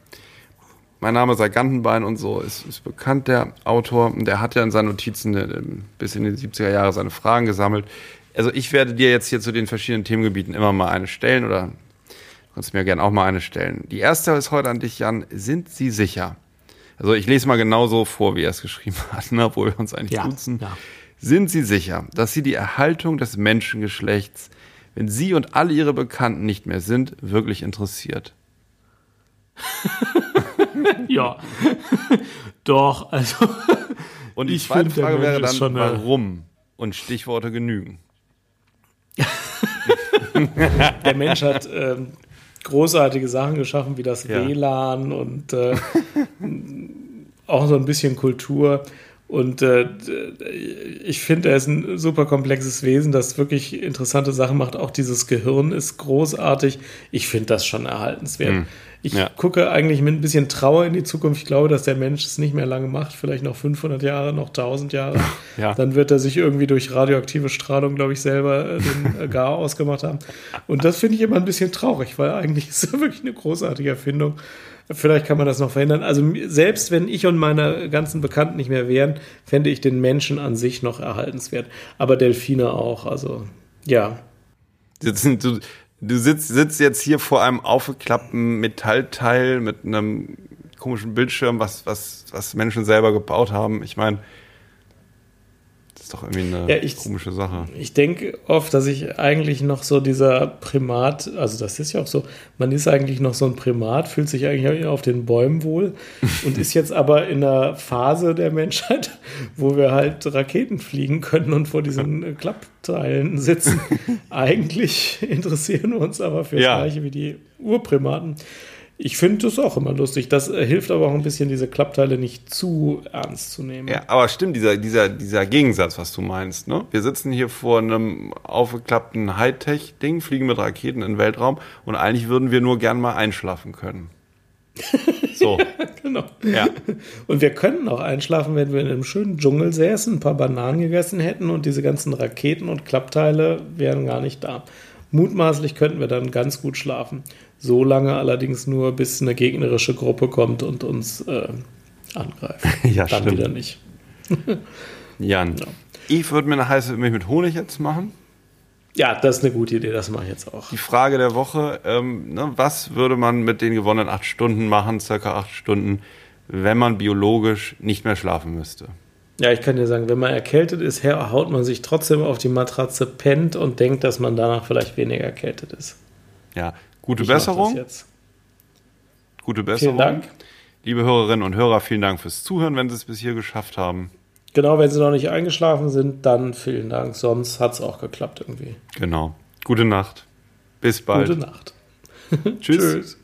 mein Name sei Gantenbein und so ist, ist bekannt, der Autor. Der hat ja in seinen Notizen äh, bis in die 70er Jahre seine Fragen gesammelt. Also ich werde dir jetzt hier zu den verschiedenen Themengebieten immer mal eine stellen oder kannst mir gerne auch mal eine stellen. Die erste ist heute an dich, Jan. Sind Sie sicher? Also ich lese mal genauso vor, wie er es geschrieben hat, ne, obwohl wir uns eigentlich ja, duzen. Ja. Sind Sie sicher, dass Sie die Erhaltung des Menschengeschlechts, wenn Sie und alle Ihre Bekannten nicht mehr sind, wirklich interessiert? ja, doch, also. Und die zweite Frage wäre dann, warum? Und Stichworte genügen. der Mensch hat ähm, großartige Sachen geschaffen, wie das ja. WLAN und äh, auch so ein bisschen Kultur. Und äh, ich finde, er ist ein super komplexes Wesen, das wirklich interessante Sachen macht. Auch dieses Gehirn ist großartig. Ich finde das schon erhaltenswert. Hm. Ich ja. gucke eigentlich mit ein bisschen Trauer in die Zukunft. Ich glaube, dass der Mensch es nicht mehr lange macht, vielleicht noch 500 Jahre, noch 1000 Jahre. Ja. Dann wird er sich irgendwie durch radioaktive Strahlung, glaube ich, selber äh, den äh, Gar ausgemacht haben. Und das finde ich immer ein bisschen traurig, weil eigentlich ist er wirklich eine großartige Erfindung. Vielleicht kann man das noch verhindern. Also selbst wenn ich und meine ganzen Bekannten nicht mehr wären, fände ich den Menschen an sich noch erhaltenswert. Aber Delfine auch. Also ja. Du, du sitzt, sitzt jetzt hier vor einem aufgeklappten Metallteil mit einem komischen Bildschirm, was, was, was Menschen selber gebaut haben. Ich meine, ist doch irgendwie eine ja, ich, komische Sache. Ich denke oft, dass ich eigentlich noch so dieser Primat, also das ist ja auch so, man ist eigentlich noch so ein Primat, fühlt sich eigentlich auf den Bäumen wohl und ist jetzt aber in einer Phase der Menschheit, wo wir halt Raketen fliegen können und vor diesen Klappteilen sitzen. eigentlich interessieren wir uns aber für das ja. Gleiche wie die Urprimaten. Ich finde das auch immer lustig. Das äh, hilft aber auch ein bisschen, diese Klappteile nicht zu ernst zu nehmen. Ja, aber stimmt, dieser, dieser, dieser Gegensatz, was du meinst. Ne? Wir sitzen hier vor einem aufgeklappten Hightech-Ding, fliegen mit Raketen in den Weltraum und eigentlich würden wir nur gern mal einschlafen können. So. genau. Ja. Und wir könnten auch einschlafen, wenn wir in einem schönen Dschungel säßen, ein paar Bananen gegessen hätten und diese ganzen Raketen und Klappteile wären gar nicht da. Mutmaßlich könnten wir dann ganz gut schlafen. So lange allerdings nur, bis eine gegnerische Gruppe kommt und uns äh, angreift. ja, dann stimmt. wieder nicht. Jan, ja. ich würde mir eine heiße Milch mit Honig jetzt machen. Ja, das ist eine gute Idee, das mache ich jetzt auch. Die Frage der Woche, ähm, ne, was würde man mit den gewonnenen acht Stunden machen, circa acht Stunden, wenn man biologisch nicht mehr schlafen müsste? Ja, ich kann dir sagen, wenn man erkältet ist, haut man sich trotzdem auf die Matratze, pennt und denkt, dass man danach vielleicht weniger erkältet ist. Ja, gute ich Besserung. Gute Besserung. Vielen Dank. Liebe Hörerinnen und Hörer, vielen Dank fürs Zuhören, wenn Sie es bis hier geschafft haben. Genau, wenn Sie noch nicht eingeschlafen sind, dann vielen Dank. Sonst hat es auch geklappt irgendwie. Genau. Gute Nacht. Bis bald. Gute Nacht. Tschüss. Tschüss.